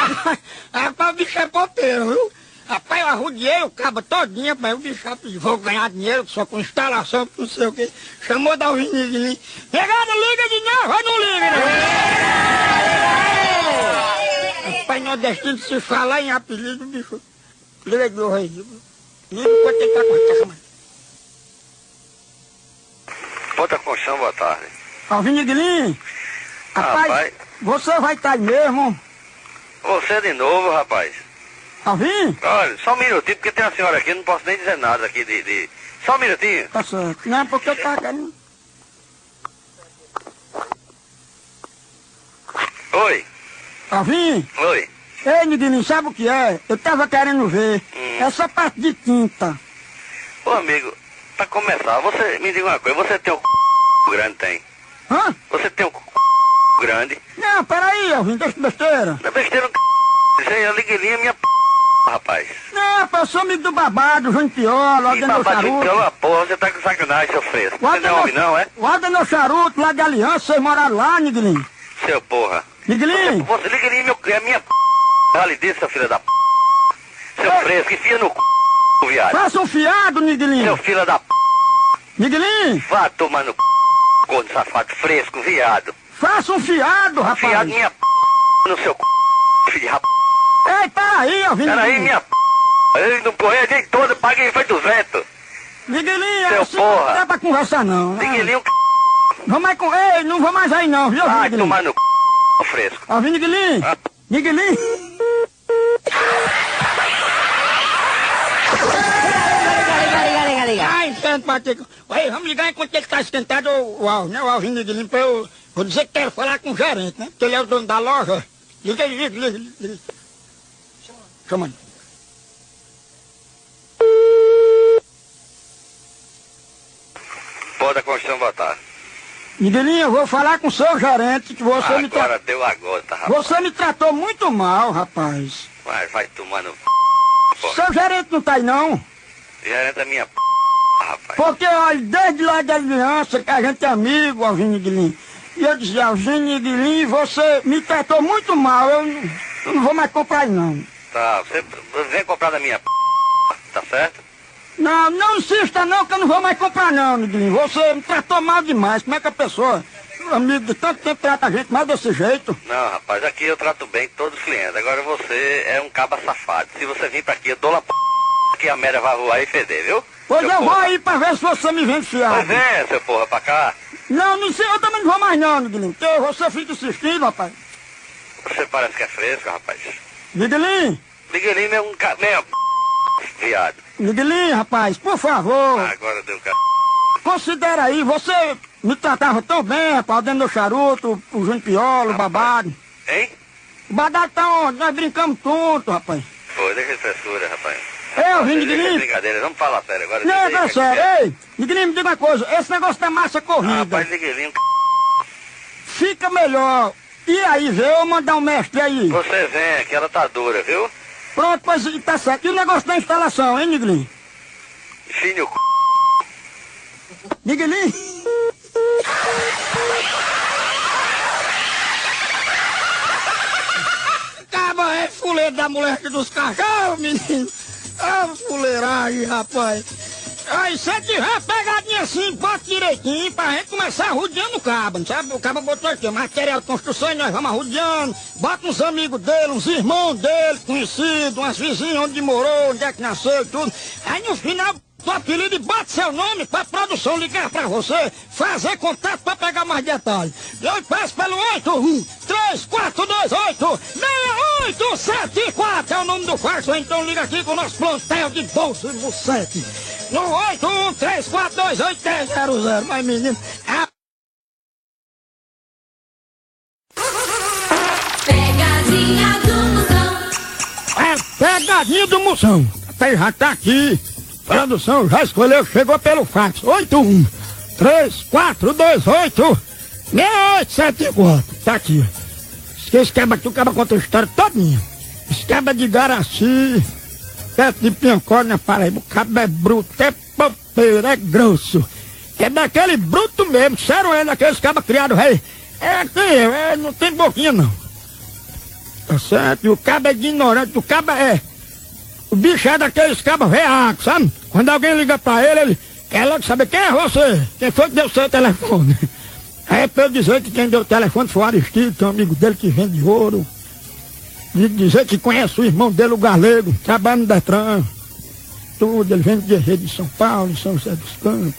Rapaz, o bicho é poteiro, viu? Rapaz, eu arrudiei o cabo todinho, mas o bicho rapaz, vou ganhar dinheiro só com instalação, não sei o quê. Chamou da Alvin Pegada, liga de novo, ou não liga, né? Rapaz, nordestino, se falar em apelido, bicho, liga de novo aí. Nem enquanto ele tá com a cama. Tarde. Alvin Niglim, rapaz, Rapaz. você vai estar aí mesmo? Você de novo, rapaz. Alvin? Olha, só um minutinho, porque tem uma senhora aqui, não posso nem dizer nada aqui de... de... Só um minutinho. Tá certo. Não porque eu tava querendo... Oi, Alvin? oi. Ei, Niglim, sabe o que é? Eu tava querendo ver. Hum. Essa parte de tinta. Ô, amigo, pra começar, você... Me diga uma coisa, você tem o c... grande, tem? Hã? Você tem o c... grande? Não, peraí, Alvin, deixa de besteira. Não é besteira, c... Isso aí é liguelinha minha p... rapaz. Não, rapaz, eu sou amigo do babado, João Piola, o E Aldenor babado de Charuto. pela porra, você tá com sacanagem, seu fresco. Você não é homem não, é? O Aldenor Charuto, lá de Aliança, vocês moraram lá, Niglim. Seu porra. Niglim, Você liguelinha meu... é minha p... Vale disso, seu filho da p... Seu Ei. fresco, enfia no c... viado. faça um fiado, Niglim. Seu filho da p... Niglim, Vá tomar no c... Gordo safado, fresco, viado. faça um fiado, rapaz. Fiado minha p... no seu c... Filho de rap... Ei, peraí, Alvin. Peraí, Niglim. minha p... Eu não corri a gente toda, paguei foi 200. Niglim, Seu assim porra. não dá pra conversar, não. Liguelinho, c... Vamos mais com... Ei, não vou mais aí, não, viu, vai Niglim? tomar no c... fresco. Alvin Niglim. Ah. Niglim. Bater com... Ei, vamos ligar enquanto ele tá esquentado o, o Alvin, né? O Alvin Niglim, pra eu Vou dizer que quero falar com o gerente, né? Porque ele é o dono da loja. Liga liga, liga, liga. Chama ele. Pode a Constituição votar. Miguelinho, eu vou falar com o seu gerente que você me Agora tratou. deu a gota, rapaz. Você me tratou muito mal, rapaz. Vai, vai tomando pô. Seu gerente não tá aí, não? Gerente é minha p, rapaz. Porque, olha, desde lá da aliança, que a gente é amigo, Alvin Guilin. E eu dizia, Alvin Guilin, você me tratou muito mal. Eu, não- eu não vou mais comprar, não. Tá, você vem comprar da minha p, tá certo? Não, não insista não, que eu não vou mais comprar não, Niguinho. Você me tratou mal demais. Como é que a pessoa, amigo de tanto tempo, trata a gente mal desse jeito? Não, rapaz, aqui eu trato bem todos os clientes. Agora você é um caba safado. Se você vir pra aqui, eu dou lá p, que a merda vai voar e feder, viu? Pois Seu eu vou porra. aí pra ver se você me vende Pois fiado. vem, seu porra, pra cá. Não, não sei, eu também não vou mais não, Niguinho. Porque você fica insistindo, rapaz. Você parece que é fresco, rapaz. Niguinho, Miguelinho é um ca... Meu, viado. Niguinho, rapaz, por favor. Agora deu ca... Considera aí, você me tratava tão bem, rapaz, dentro do charuto, o Júnior Piolo, o babado. Hein? O babado tá onde? Nós brincamos tonto, rapaz. Pô, deixa de frescura, rapaz. Eu vim, Deixa de Niguinho. brincadeira, vamos falar sério agora. Não, é sério. Ei, Niguinho, me diga uma coisa. Esse negócio da massa Ah, corrida Rapaz, Miguelinho, fica melhor. E aí, vê, eu mandar um mestre aí. você vem, que ela tá dura, viu? Pronto, pois tá certo. E o negócio da instalação, hein, Niguinho? Enfim, o c... Niguinho? Caba é fuleiro da moleque dos cachorros, menino. Ah, fuleiragem, rapaz. Aí, se tiver pegadinha assim, bota direitinho pra gente começar arrudeando o cabo, não sabe? O cabo botou aqui, material de construção e nós vamos arrudeando. Bota uns amigos dele, uns irmãos dele, conhecidos, umas vizinhas onde morou, onde é que nasceu e tudo. Aí no final, do apelido e bota seu nome pra produção ligar pra você, fazer contato pra pegar mais detalhes. Eu peço pelo 81 3428 6874 é o nome do fax, então liga aqui com o nosso plantel de bolsa e bucete. No 81 3428 1000. Mas menino, a Pegadinha do Moção. É pegadinha do moção. Até já tá aqui. Produção já escolheu, chegou pelo fax. 81 3428 6874. Tá aqui. Esse caba aqui, o caba conta a história todinha. Esse caba de Garaci, perto de Piancó, na Paraíba. O caba é bruto, é popeiro, é grosso. É daquele bruto mesmo, sério é daqueles cabas criados, rei. É aqui, é, não tem boquinha não. Tá certo? E o cabo é ignorante, o cabo é. O bicho é daqueles cabos veacos, sabe? Quando alguém liga pra ele, ele quer logo saber quem é você, quem foi que deu seu telefone. Aí é pra eu dizer que quem deu o telefone foi o Aristide, que é um amigo dele que vende ouro. E dizer que conhece o irmão dele, o Galego, trabalha no Detran. Tudo, ele vem de rede de São Paulo, São José dos Campos.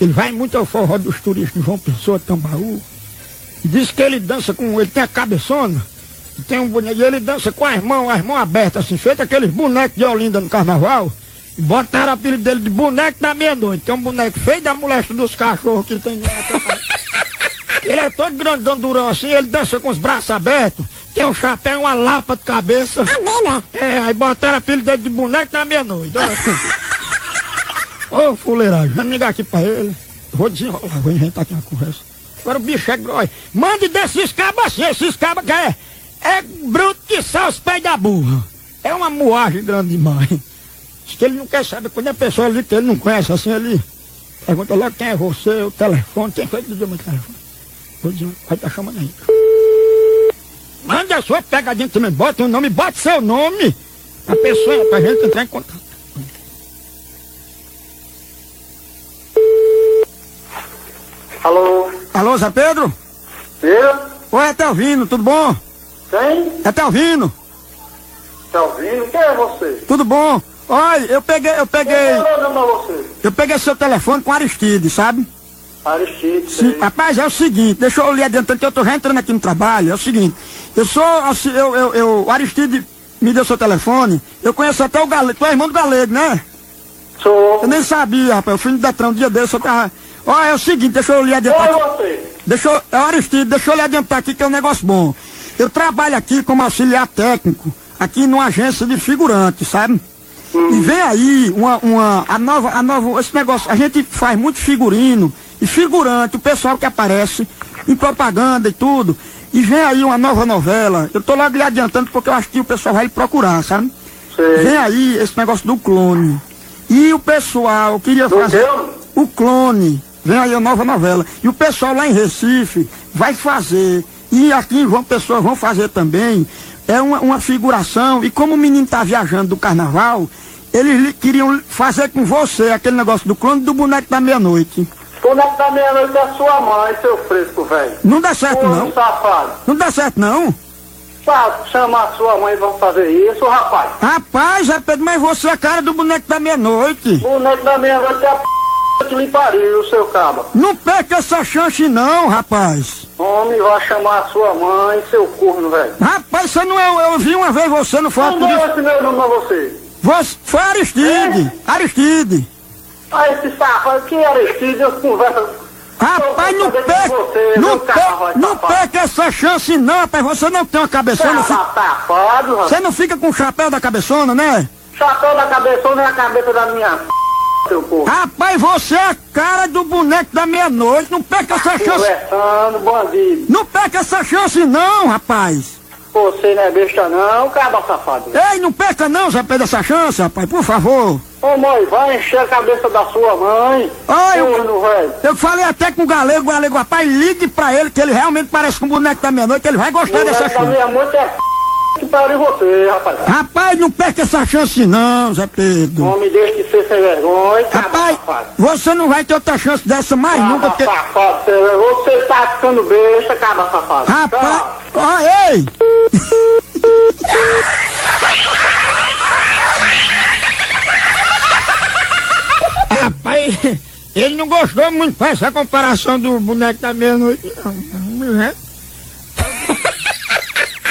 Ele vai muito ao forró dos turistas João Pessoa, Tambaú. Diz que ele dança com. Ele tem a cabeçona. Tem um boneco. E ele dança com as mãos, as mãos abertas, assim, feito aqueles bonecos de Olinda no carnaval. E botaram o apelido dele de boneco da meia-noite. Tem um boneco feio da moléstia dos cachorros que tem lá. Ele é todo grandão, durão assim, ele dança com os braços abertos, tem um chapéu, uma lapa de cabeça. É, aí botaram a apelido dele de boneco da meia-noite. Ô, fuleiragem, vamos ligar aqui pra ele. Vou desenrolar, vou inventar aqui uma conversa. Agora o bicho é grosso. Mande desses cabos assim, esses cabos que é, é bruto que só os pés da burra. É uma moagem grande demais. Diz que ele não quer saber, quando a pessoa ali que ele não conhece assim, ele pergunta logo quem é você, o telefone, quem foi que deu meu telefone? Vou dizer, vai estar chamando aí. Manda a sua pegadinha também, bota o nome, bota seu nome. A pessoa, pra gente entrar em contato. Alô? Alô, Zé Pedro? Eu? Oi, é Telvino, tudo bom? Quem? É Telvino, ouvindo? Quem é você? tudo bom? Olha, eu peguei, eu peguei, é o você? eu peguei seu telefone com Aristide, sabe? Aristide. Sim, rapaz, é o seguinte, deixa eu lhe adiantando que eu tô já entrando aqui no trabalho, é o seguinte, eu sou, assim, eu, eu, eu, o Aristide me deu seu telefone, eu conheço até o Galego, tu é irmão do Galego, né? Sou. Eu nem sabia, rapaz, eu fui no Detran um dia desse, eu tava... Olha, é o seguinte, deixa eu lhe adiantar. você? deixa eu, é Aristide, deixa eu lhe adiantar aqui que é um negócio bom. Eu trabalho aqui como auxiliar técnico, aqui numa agência de figurante, sabe? E vem aí uma, uma, a nova, a nova, esse negócio, a gente faz muito figurino e figurante, o pessoal que aparece em propaganda e tudo. E vem aí uma nova novela. Eu tô logo lhe adiantando porque eu acho que o pessoal vai procurar, sabe? Sei. Vem aí esse negócio do clone. E o pessoal queria Do fazer. O clone. Vem aí a nova novela. E o pessoal lá em Recife vai fazer. E aqui em João Pessoa vão fazer também. É uma, uma figuração. E como o menino tá viajando do carnaval, eles queriam fazer com você aquele negócio do clone do boneco da meia-noite. Boneco da meia-noite é sua mãe, seu fresco, velho. Não dá certo Ô, não. safado. Não dá certo não. Pra chamar sua mãe e vão fazer isso, rapaz. Rapaz, Zé Pedro, mas você é a cara do boneco da meia-noite. Boneco da meia-noite é a p... que lhe pariu, seu caba. Não perca essa chance não, rapaz. Homem, vai chamar a sua mãe, seu corno, velho. Rapaz, você não eu, eu vi uma vez você no foto Não disso. esse meu nome a você. Você foi Aristide. Aristide. Ah, esse safado, que Aristide, eu converso... Rapaz, não perca, você, não, perca, carro, não perca essa chance não, rapaz. Você não tem uma cabeçona. Tá safado, rapaz. Você não fica com o chapéu da cabeçona, né? Chapéu da cabeçona é a cabeça da minha. Seu corno. Rapaz, você é a cara do boneco da meia-noite. Não perca essa chance. Conversando, bandido. Não perca essa chance não, rapaz. Você não é besta não, caba safado. Ei, não perca não, Zé Pedro, essa chance, rapaz, por favor. Ô mãe, vai encher a cabeça da sua mãe. Olha, eu- velho. Eu falei até com o galego, o galego, rapaz, ligue pra ele, que ele realmente parece com o boneco da meia-noite, ele vai gostar dessa Boneco da chance. minha mãe é. Que pariu você, rapaz. Rapaz, não perca essa chance não, Zé Pedro. Homem, deixa de ser sem vergonha, Rapaz, safado. você não vai ter outra chance dessa mais nunca, Caba porque... safado, você, você tá ficando besta, caba safado. Rapaz, ó, ei! Rapaz, ele não gostou muito dessa comparação do boneco da meia-noite, não. né?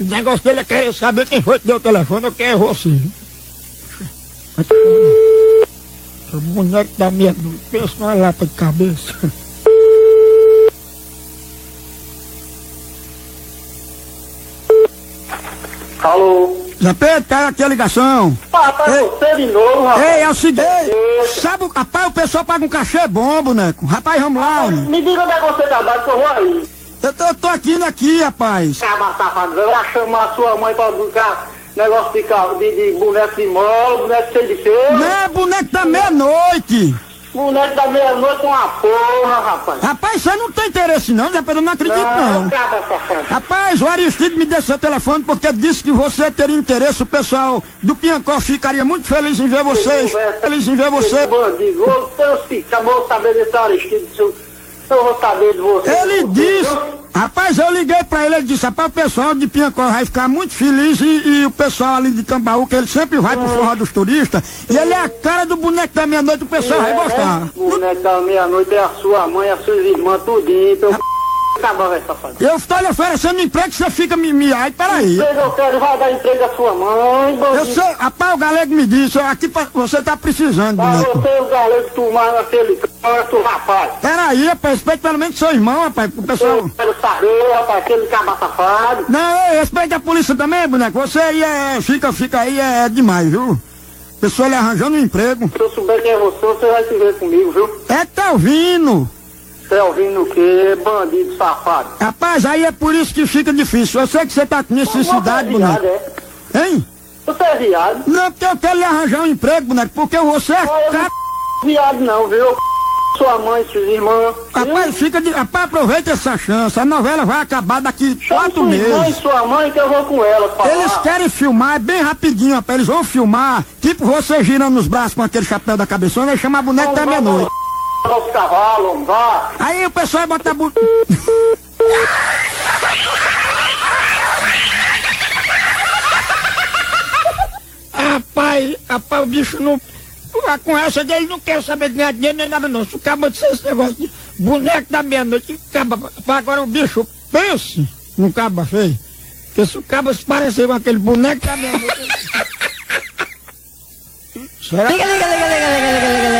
O negócio dele é querer saber quem foi que deu o telefone, eu quero é você. Vai te falar. O boneco da meia-noite, pensa numa lata de cabeça. Alô? Zé Pedro, pega aqui a ligação. Rapaz, Ei. você de novo, rapaz. Ei, é o seguinte, sabe, o- rapaz, o pessoal paga um cachê bom, boneco. Rapaz, vamos lá, homem. Me diga onde é que você trabalha, que eu vou aí. Eu tô, eu tô aqui, né, aqui, rapaz. Caba safado, vai chamar a sua mãe pra buscar negócio de, carro, de, de boneco de mola, boneco cheio de feio. Não é boneco da meia-noite. Boneco da meia-noite uma porra, rapaz. Rapaz, você não tem interesse não, Pedro, eu não acredito não. caba safado. Rapaz, o Aristide me deu seu telefone porque disse que você teria interesse, o pessoal do Piancó ficaria muito feliz em ver vocês. Feliz em ver você. Bandido, eu fico, vou saber desse Aristide, eu, eu vou saber de você. Ele disse, rapaz, eu liguei pra ele, ele disse, rapaz, o pessoal de Piancó vai ficar muito feliz e, e o pessoal ali de Tambaú, que ele sempre vai pro forró dos turistas, e ele é a cara do boneco da meia-noite, o pessoal vai gostar. Boneco da meia-noite é a sua mãe, as suas irmãs, tudinho, então velho, safado. Eu estou lhe oferecendo emprego, você fica me... me ai, peraí. Emprego eu quero, vai dar emprego à sua mãe, Eu bandido. sei, rapaz, o galego me disse, aqui pra- você tá precisando, Pra boneco. você, o galego, tomar naquele canto, rapaz. Peraí, rapaz, respeite pelo menos seu irmão, rapaz, o pessoal... Eu quero saber, rapaz, aquele caba safado. Não, ei, respeite a polícia também, boneco. Você aí é. Fica, fica aí, é, demais, viu? Pessoa lhe arranjando um emprego. Se eu souber quem é você, você vai se ver comigo, viu? É, tá ouvindo? É ouvindo o quê? Bandido safado. Rapaz, aí é por isso que fica difícil. Eu sei que você tá com necessidade, é boneco. é? Hein? Você é viado? Não, porque eu quero lhe arranjar um emprego, boneco, porque você é. Olha, Cara... não viado não, viu? Sua mãe, suas irmãs. Rapaz, fica de. Rapaz, aproveita essa chance. A novela vai acabar daqui Chama quatro sua irmã e meses. sua mãe que eu vou com elas falar. Eles querem filmar, é bem rapidinho, rapaz. Eles vão filmar, tipo você girando os braços com aquele chapéu da cabeçona e chamar boneco da meia-noite. Os cavalos, não dá? Aí o pessoal bota a bu... rapaz, rapaz, o bicho não. Ah, com essa dele não quer saber de ganhar dinheiro nem nada não. Se acaba de ser esse negócio de boneco da meia-noite, acaba. Agora o bicho pense no caba feio. Porque se o caba se parecer com aquele boneco da meia-noite. Será? Liga, liga, liga, liga, liga, liga,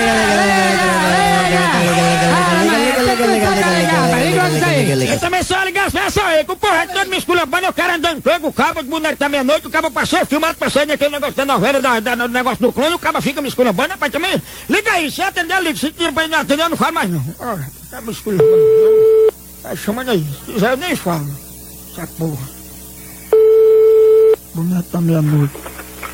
liga, liga, liga, Eu também sou ligação, é só aí, que o porra todo me esculambando, eu quero andando pego o cabo de boneco da meia-noite, o cabo passou filmado, passei naquele negócio da novela, da, da- do negócio do clone, o cabo fica me esculambando, rapaz, também, liga aí, se atender, liga, se tira pra ele não atender, eu não falo mais não. Olha, o cabo esculambando, vai chamando aí, se quiser eu nem falo, essa porra. Boneco da meia-noite.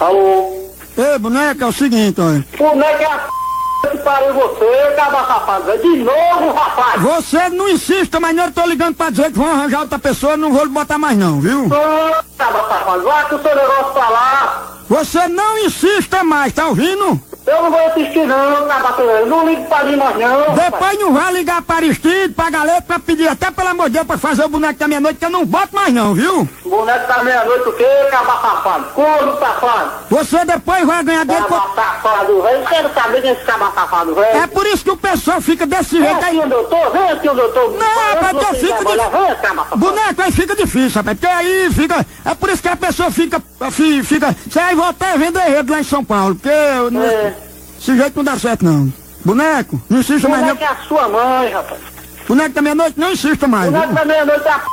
Alô? Ei, boneco, é o seguinte, olha. Boneco é a p... que pariu você, caba safado. velho. De novo, rapaz. Você não insista, mas não eu tô ligando pra dizer que vão arranjar outra pessoa, não vou lhe botar mais não, viu? Ô, Caba safado, vai com o seu negócio pra lá. Você não insista mais, tá ouvindo? Eu não vou assistir não, caba safado. Não ligue pra mim mais não. Depois não vai ligar para Aristide, pra galera, pra pedir até pelo amor de Deus pra fazer o boneco da meia-noite, que eu não boto mais não, viu? Boneco da meia-noite o quê, caba safado? Corno safado. Você depois vai ganhar dinheiro. Caba safado, velho. Quero saber desse caba safado, velho. É por isso que o pessoal fica desse Vem jeito aí. aqui onde eu tô, vem aqui tô. Não, rapaz, então fica Vem, safado. Boneco aí fica difícil, rapaz, porque aí fica. É por isso que a pessoa fica. fi- fica você aí volta até vendo enredo lá em São Paulo, porque eu não- É. esse jeito não dá certo não. Boneco, não insista mais não. Boneco é a sua mãe, rapaz. Boneco da meia-noite, não insista mais. Boneco viu? da meia-noite é a p...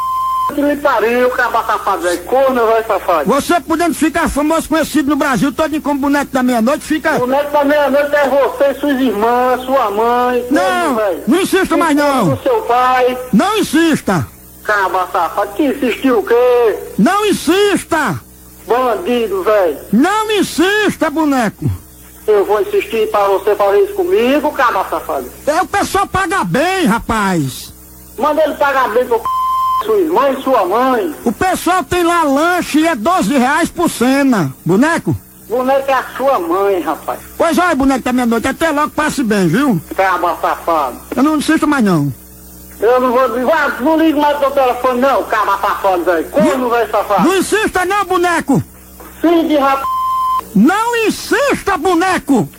que lhe pariu, caba safado, velho. Corno, velho, safado. Você podendo ficar famoso, conhecido no Brasil todo como boneco da meia-noite, fica. Boneco da meia-noite é você, suas irmãs, sua mãe, Não, velho. não insista mais não. Seu pai, Não insista. caba safado. Que insistiu o quê? Não insista. Bandido, velho. Não insista, boneco. Eu vou insistir pra você fazer isso comigo, caba safado. É, o pessoal paga bem, rapaz. Manda ele pagar bem pro c... sua irmã e sua mãe. O pessoal tem lá lanche e é 12 reais por cena. Boneco? Boneco é a sua mãe, rapaz. Pois olha, boneco da meia-noite, até logo passe bem, viu? Caba safado. Eu não insisto mais não. Eu não vou... Vai, não ligo mais pro telefone, não, caba safado, velho. Como, velho, safado? Não insista não, boneco. Filho de rap... Não insista, boneco.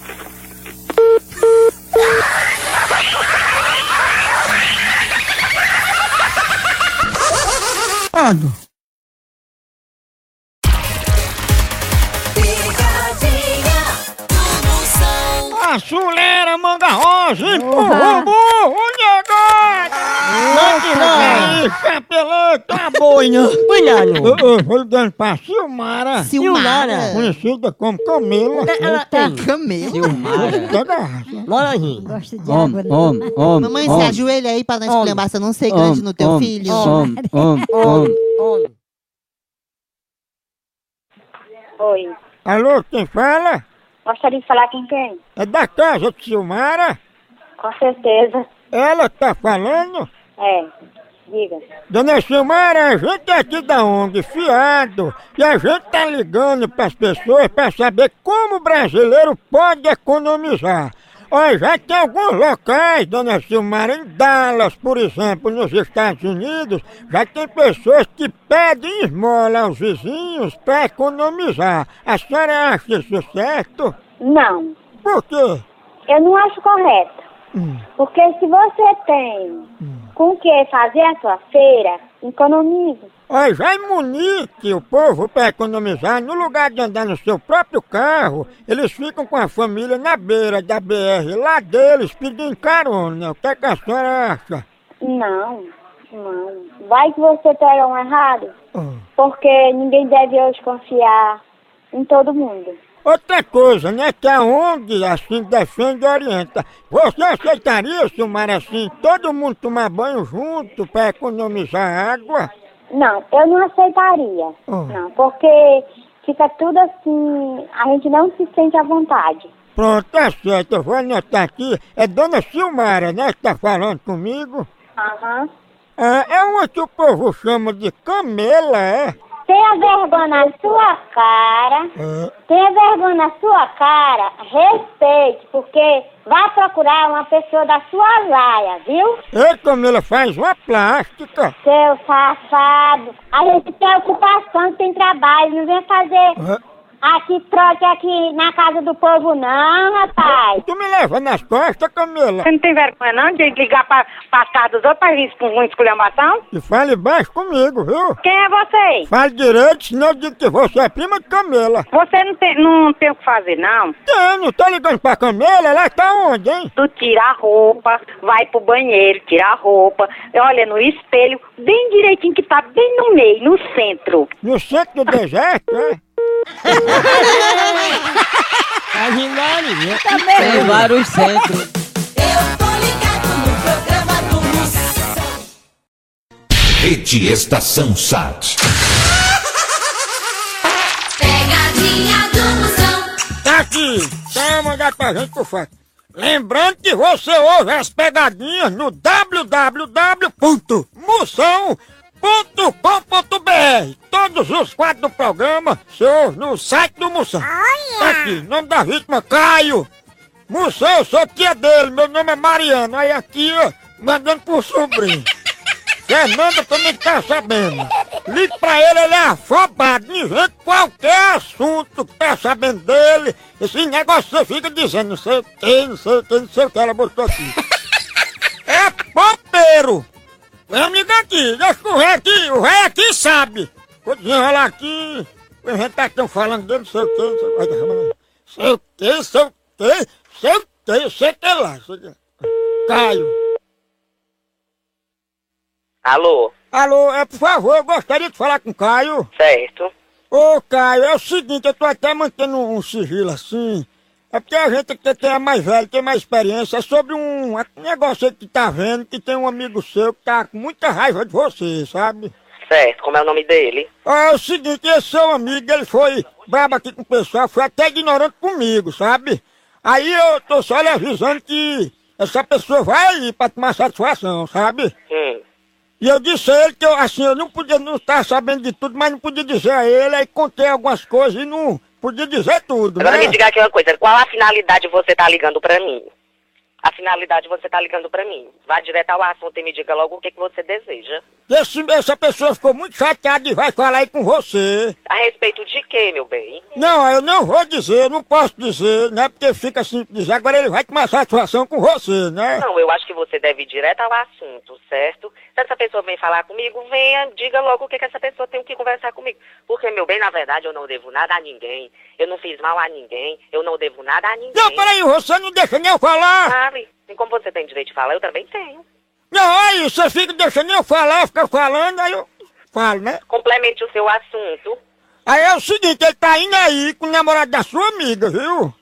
Ando. A chulera manga rosa empurrou o burro, negado! Não, chapeleta, tá boina! Cuidado. Eu vou ligando pra Silmara, Silmara. conhecida como Camila. Ela tá camelo. Da garrafa. Loranjinho. Gosto de água, né? Mamãe, se ajoelha aí pra nós Homem. esculhambar, você não ser grande no teu filho. Homem. Homem. Homem. Oi. Alô, quem fala? Gostaria de falar quem tem? É da casa de Silmara? Com certeza. Ela tá falando? É. Diga. Dona Silmara, a gente é aqui da ONG Fiado e a gente tá ligando pras pessoas pra saber como o brasileiro pode economizar. Olha, já tem alguns locais, dona Silmara, em Dallas, por exemplo, nos Estados Unidos, já tem pessoas que pedem esmola aos vizinhos pra economizar. A senhora acha isso certo? Não. Por quê? Eu não acho correto. Hum. Porque se você tem com que fazer a sua feira, economize. Olha, já em Munique, o povo para economizar, no lugar de andar no seu próprio carro, eles ficam com a família na beira da BR, lá deles, pedindo carona. O que, é que a senhora acha? Não, não. Vai que você pega um errado. Ah. Porque ninguém deve hoje confiar em todo mundo. Outra coisa, né, que a ONG, assim, defende e orienta. Você aceitaria, Silmara, assim, todo mundo tomar banho junto para economizar água? Não, eu não aceitaria. Ah. Não, porque fica tudo assim, a gente não se sente à vontade. Pronto, tá certo, eu vou anotar aqui. É Dona Silmara, né, que tá falando comigo? Aham. Ah, é uma que o povo chama de camela, é? Tenha vergonha na sua cara. É. Tenha vergonha na sua cara. Respeite, porque vai procurar uma pessoa da sua laia, viu? Ei, Camila, faz uma plástica. Seu safado. A gente tem ocupação, tem trabalho. Não vem fazer É. Aqui trote aqui na casa do povo não, rapaz. Tu me leva nas costas, Camila. Você não tem vergonha não de ligar pra, pra casa dos outros pra vir com uma esculhambação? E fale baixo comigo, viu? Quem é você? Fale direito, senão eu digo que você é prima de Camila. Você não tem, não tem o que fazer, não? Tem, não tá ligando pra Camila? Ela tá onde, hein? Tu tira a roupa, vai pro banheiro, tira a roupa, olha no espelho, bem direitinho que tá bem no meio, no centro. No centro do deserto, é? A Hilari, viu? Tem vários centros. Eu tô ligado no programa do Moção. Rede Estação Sat. Pegadinha do Moção. Tá aqui, tá mandar pra gente por fato. Lembrando que você ouve as pegadinhas no www.moção.com.br Todos os quadros do programa ouve no site do Moção. Tá aqui, nome da vítima, Caio. Moção, eu sou tia dele, meu nome é Mariano. Aí aqui, ó, mandando pro sobrinho. Fernanda também tá sabendo. Ligue pra ele, ele é afobado, dizendo qualquer assunto que tá sabendo dele. Esse negócio você fica dizendo, não sei o que, não sei o que, não sei o que, ela botou aqui. É popeiro! Meu amigo aqui, deixa o rei aqui, o rei aqui sabe. Vou desenrolar aqui, os gente tá tão falando dele, sei o que, sei o que, sei o que, sei o que, sei o que, sei o que lá, sei o que. Caio. Alô? Alô, é, por favor, eu gostaria de falar com o Caio. Certo. Ô, Caio, é o seguinte, eu tô até mantendo um sigilo assim. É porque a gente que tem é mais velho, tem mais experiência, é sobre um, um negócio que tá vendo, que tem um amigo seu que tá com muita raiva de você, sabe? Certo, como é o nome dele? É o seguinte, esse seu amigo, ele foi brabo aqui com o pessoal, foi até ignorante comigo, sabe? Aí eu tô só lhe avisando que essa pessoa vai aí pra tomar satisfação, sabe? Hum. E eu disse a ele que eu, assim, eu não podia não estar sabendo de tudo, mas não podia dizer a ele, aí contei algumas coisas e não podia dizer tudo, Agora né? me diga aqui uma coisa, qual a finalidade você tá ligando pra mim? A finalidade você tá ligando pra mim. Vá direto ao assunto e me diga logo o que, que você deseja. Esse, essa pessoa ficou muito chateada e vai falar aí com você. A respeito de quê, meu bem? Não, eu não vou dizer, não posso dizer, né? Porque fica assim, dizer, agora ele vai tomar satisfação com você, né? Não, eu acho que você deve ir direto ao assunto, certo? Se essa pessoa vem falar comigo, venha, diga logo o que, que essa pessoa tem que conversar comigo. Porque, meu bem, na verdade, eu não devo nada a ninguém. Eu não fiz mal a ninguém. Eu não devo nada a ninguém. Não, peraí, você não deixa nem eu falar. Sabe? E como você tem direito de falar, eu também tenho. Não, aí, você fica deixando eu falar, fica falando, aí eu falo, né? Complemente o seu assunto Aí é o seguinte, ele tá indo aí com o namorado da sua amiga, viu?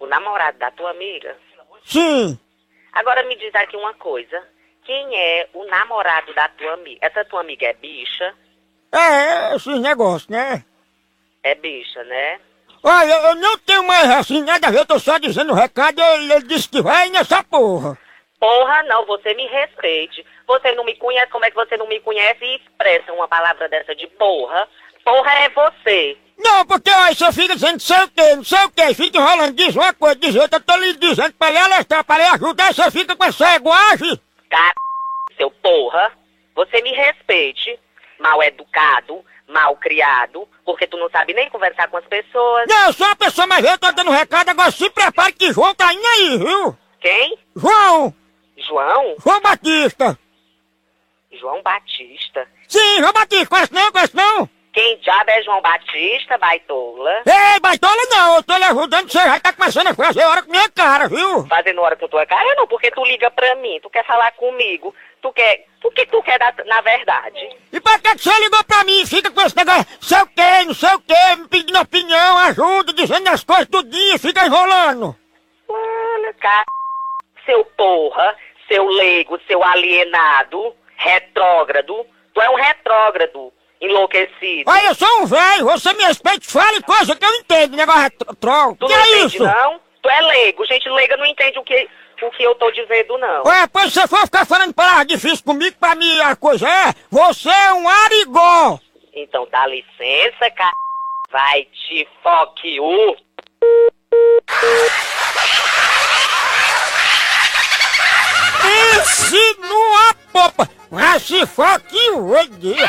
com o namorado da tua amiga. Sim. Agora me diz aqui uma coisa. Quem é o namorado da tua amiga? Essa tua amiga é bicha? É, esses negócios, né? É bicha, né? Olha, eu não tenho mais assim nada a ver, eu tô só dizendo o recado, ele, ele disse que vai nessa porra. Porra, não, você me respeite. Você não me conhece, como é que você não me conhece e expressa uma palavra dessa de porra? Porra é você. Não, porque aí você fica dizendo não sei o que, não sei o que, fica enrolando, diz uma coisa, diz outra, eu tô lhe dizendo pra lhe alertar, pra lhe ajudar, você fica com essa eguagem. Car... Seu porra, você me respeite. Mal educado, mal criado, porque tu não sabe nem conversar com as pessoas. Não, eu sou uma pessoa mais velha, tô dando recado, agora se prepare que João tá indo aí, viu? Quem? João! João? João Batista! João Batista. Sim, João Batista, conhece não, conhece não? Quem diabo é João Batista, baitola? Ei, baitola não, eu tô lhe ajudando, você já tá começando a fazer hora com minha cara, viu? Fazendo hora com tua cara? Não, porque tu liga pra mim, tu quer falar comigo, tu quer... O que tu quer da- na verdade? E pra que você ligou pra mim? Fica com esse negócio, sei o que, não sei o que, me pedindo opinião, ajuda, dizendo as coisas tudinho, fica enrolando. Olha, cara, seu porra, seu leigo, seu alienado, retrógrado. Tu é um retrógrado, enlouquecido. Olha, eu sou um velho, você me respeite, fale coisa que eu entendo, negócio troll. Tu Que não é entende, isso? não? Tu é leigo, gente leiga não entende o que, o que eu tô dizendo, não. Ué, pois você for ficar falando palavras difíceis comigo, pra mim a coisa é, você é um arigó. Então dá licença, cara. Vai te foque o. Esse numa popa, mas se for que o dia.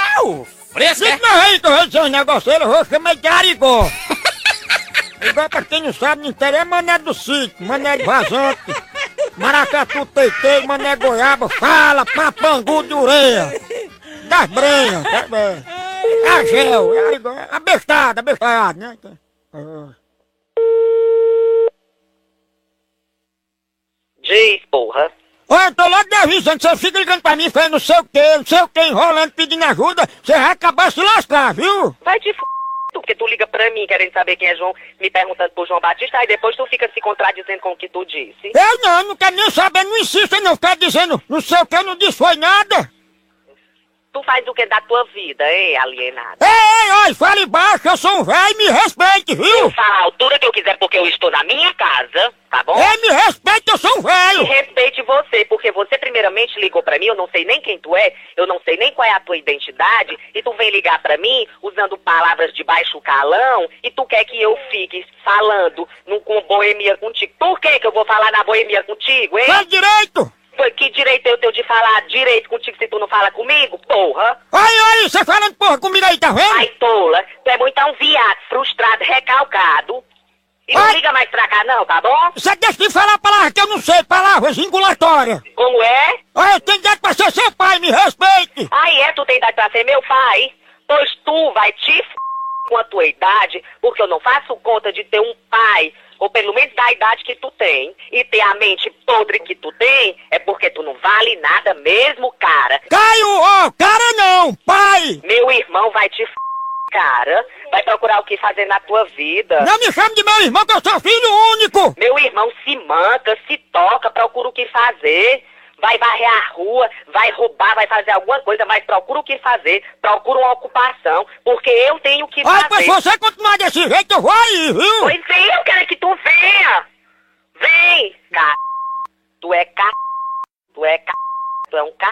Fresca, é? Não, aí, tô dizendo um negócio, ele eu vou chamar de arigó. Marigol, pra quem não sabe, no interior é mané do sítio, mané de vazante. Maracatu, teitei, mané goiaba, fala, papangu de ureia. Das brenhas, tá bem. A gel, é igual- a bestada, a bestada, né? Diz, porra. Olha, eu tô logo te avisando, você fica ligando pra mim, falando não sei o que, não sei o que, enrolando, pedindo ajuda, você vai acabar se lascar, viu? Vai te f... tu, porque tu liga pra mim querendo saber quem é João, me perguntando por João Batista, aí depois tu fica se contradizendo com o que tu disse. Eu não, não quero nem saber, não insista não, ficar dizendo, não sei o que, eu não disse foi nada. Tu faz o que da tua vida, hein, alienado? Ei, ei, olha, fale baixo, eu sou um velho, me respeite, Eu viu? falo a altura que eu quiser porque eu estou na minha casa, tá bom? Ei, me respeite, eu sou um velho. respeite você, porque você primeiramente ligou pra mim, eu não sei nem quem tu é, eu não sei nem qual é a tua identidade, e tu vem ligar pra mim usando palavras de baixo calão, e tu quer que eu fique falando num, com boemia contigo. Por que que eu vou falar na boemia contigo, hein? Faz direito. Foi que direito eu tenho de falar direito contigo se tu não fala comigo, porra? Aí, aí, você falando porra comigo aí, tá vendo? Ai, tola, tu é muito um viado, frustrado, recalcado. E não Ai. liga mais pra cá não, tá bom? Você deixa de falar palavras que eu não sei, palavras ingulatórias. Como é? Olha, eu tenho idade pra ser seu pai, me respeite. Aí é, tu tem idade pra ser meu pai? Pois tu vai te f... com a tua idade, porque eu não faço conta de ter um pai, ou pelo menos da idade que tu tem, e ter a mente podre que tu tem, é porque tu não vale nada mesmo, cara. Caio, ó, cara não, pai. Meu irmão vai te f... cara, vai procurar o que fazer na tua vida. Não me chame de meu irmão, que eu sou filho único. Meu irmão se manca, se toca, procura o que fazer. Vai varrer a rua, vai roubar, vai fazer alguma coisa, mas procura o que fazer, procura uma ocupação, porque eu tenho que Olha, fazer. se você continuar desse jeito, eu vou aí, viu? Pois vem, eu quero que tu venha. Vem, c... Tu é c... Tu é c... Tu é um c...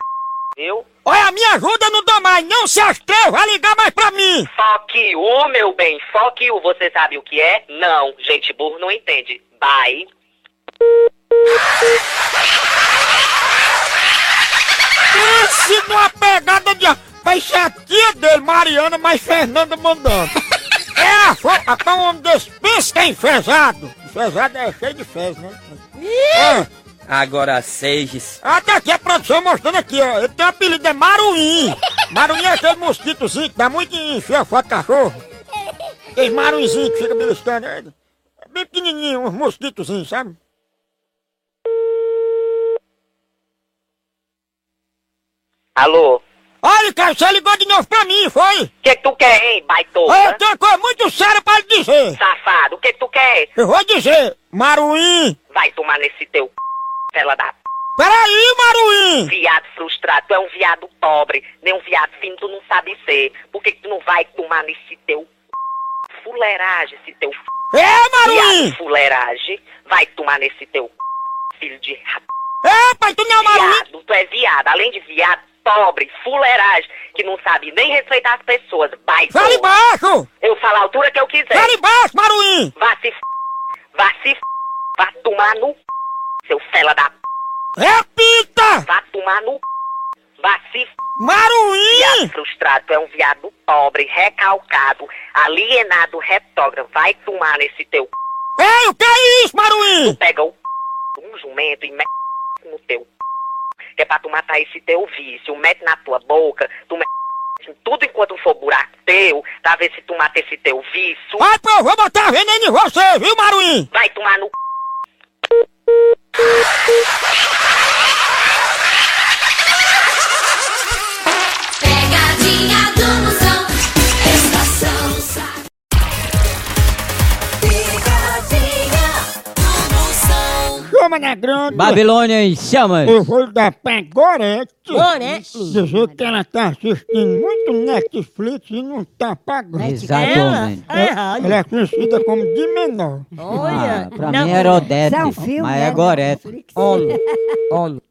Viu? Olha, me ajuda, não dou mais, não se astreva a ligar mais pra mim. Fuck you, meu bem, fuck you. Você sabe o que é? Não, gente burro não entende. Bye. Pense numa pegada de... Vai ser a tia dele, Mariana, mas Fernanda mandando. É a fo... Até um homem desse, pensa que é enfesado. Enfesado é cheio de fez, né? É. Agora seis. Até aqui a produção mostrando aqui, ó. Ele tem um apelido, é Maruim. Maruim é aquele mosquitozinho que dá muito em encher foto de cachorro. Aqueles maruinzinhos que fica beliscando. É bem pequenininho, uns mosquitozinhos, sabe? Alô? Olha, cara, você ligou de novo pra mim, foi? O que, que tu quer, hein, baitola? Eu tenho uma coisa muito séria pra lhe dizer. Safado, o que, que tu quer? Eu vou dizer, Maruim. Vai tomar nesse teu c... fela da p... Peraí, Maruim. Viado frustrado, tu é um viado pobre, nem um viado fino, tu não sabe ser. Por que, que tu não vai tomar nesse teu c... fuleiragem, esse teu c... É, Maruim. viado fuleiragem? Vai tomar nesse teu c... filho de rap... É, pai, tu não é Maruim. Viado, tu é viado, além de viado, pobre, fuleiragem, que não sabe nem respeitar as pessoas. Vai, Fale porra. baixo. Eu falo a altura que eu quiser. Fale baixo, Maruim. Vá se f... Vá se f... Vá tomar no c... Seu fela da p... Repita. Vá tomar no c... Vá se f... Maruim. Viado frustrado, tu é um viado pobre, recalcado, alienado, retrógrado. Vai tomar nesse teu c... Ei, o que é isso, Maruim? Pega o c... um jumento e mete no teu c... Que é pra tu matar esse teu vício. Mete na tua boca, tu mete tudo enquanto for buraco teu, pra ver se tu mata esse teu vício. Ai, pô, eu vou botar veneno em você, viu, Maruim? Vai tomar no c... Chama na grande. Babilônia em chamas. Eu vou dar pra Gorete. Gorete. Dizer que ela tá assistindo muito Netflix e não tá pagando. Exatamente. Ela? É. Ela é conhecida como de menor. Olha. Ah, pra não, mim era Odete, é um filme, mas né, é Gorete. Netflix? Homem. Homem.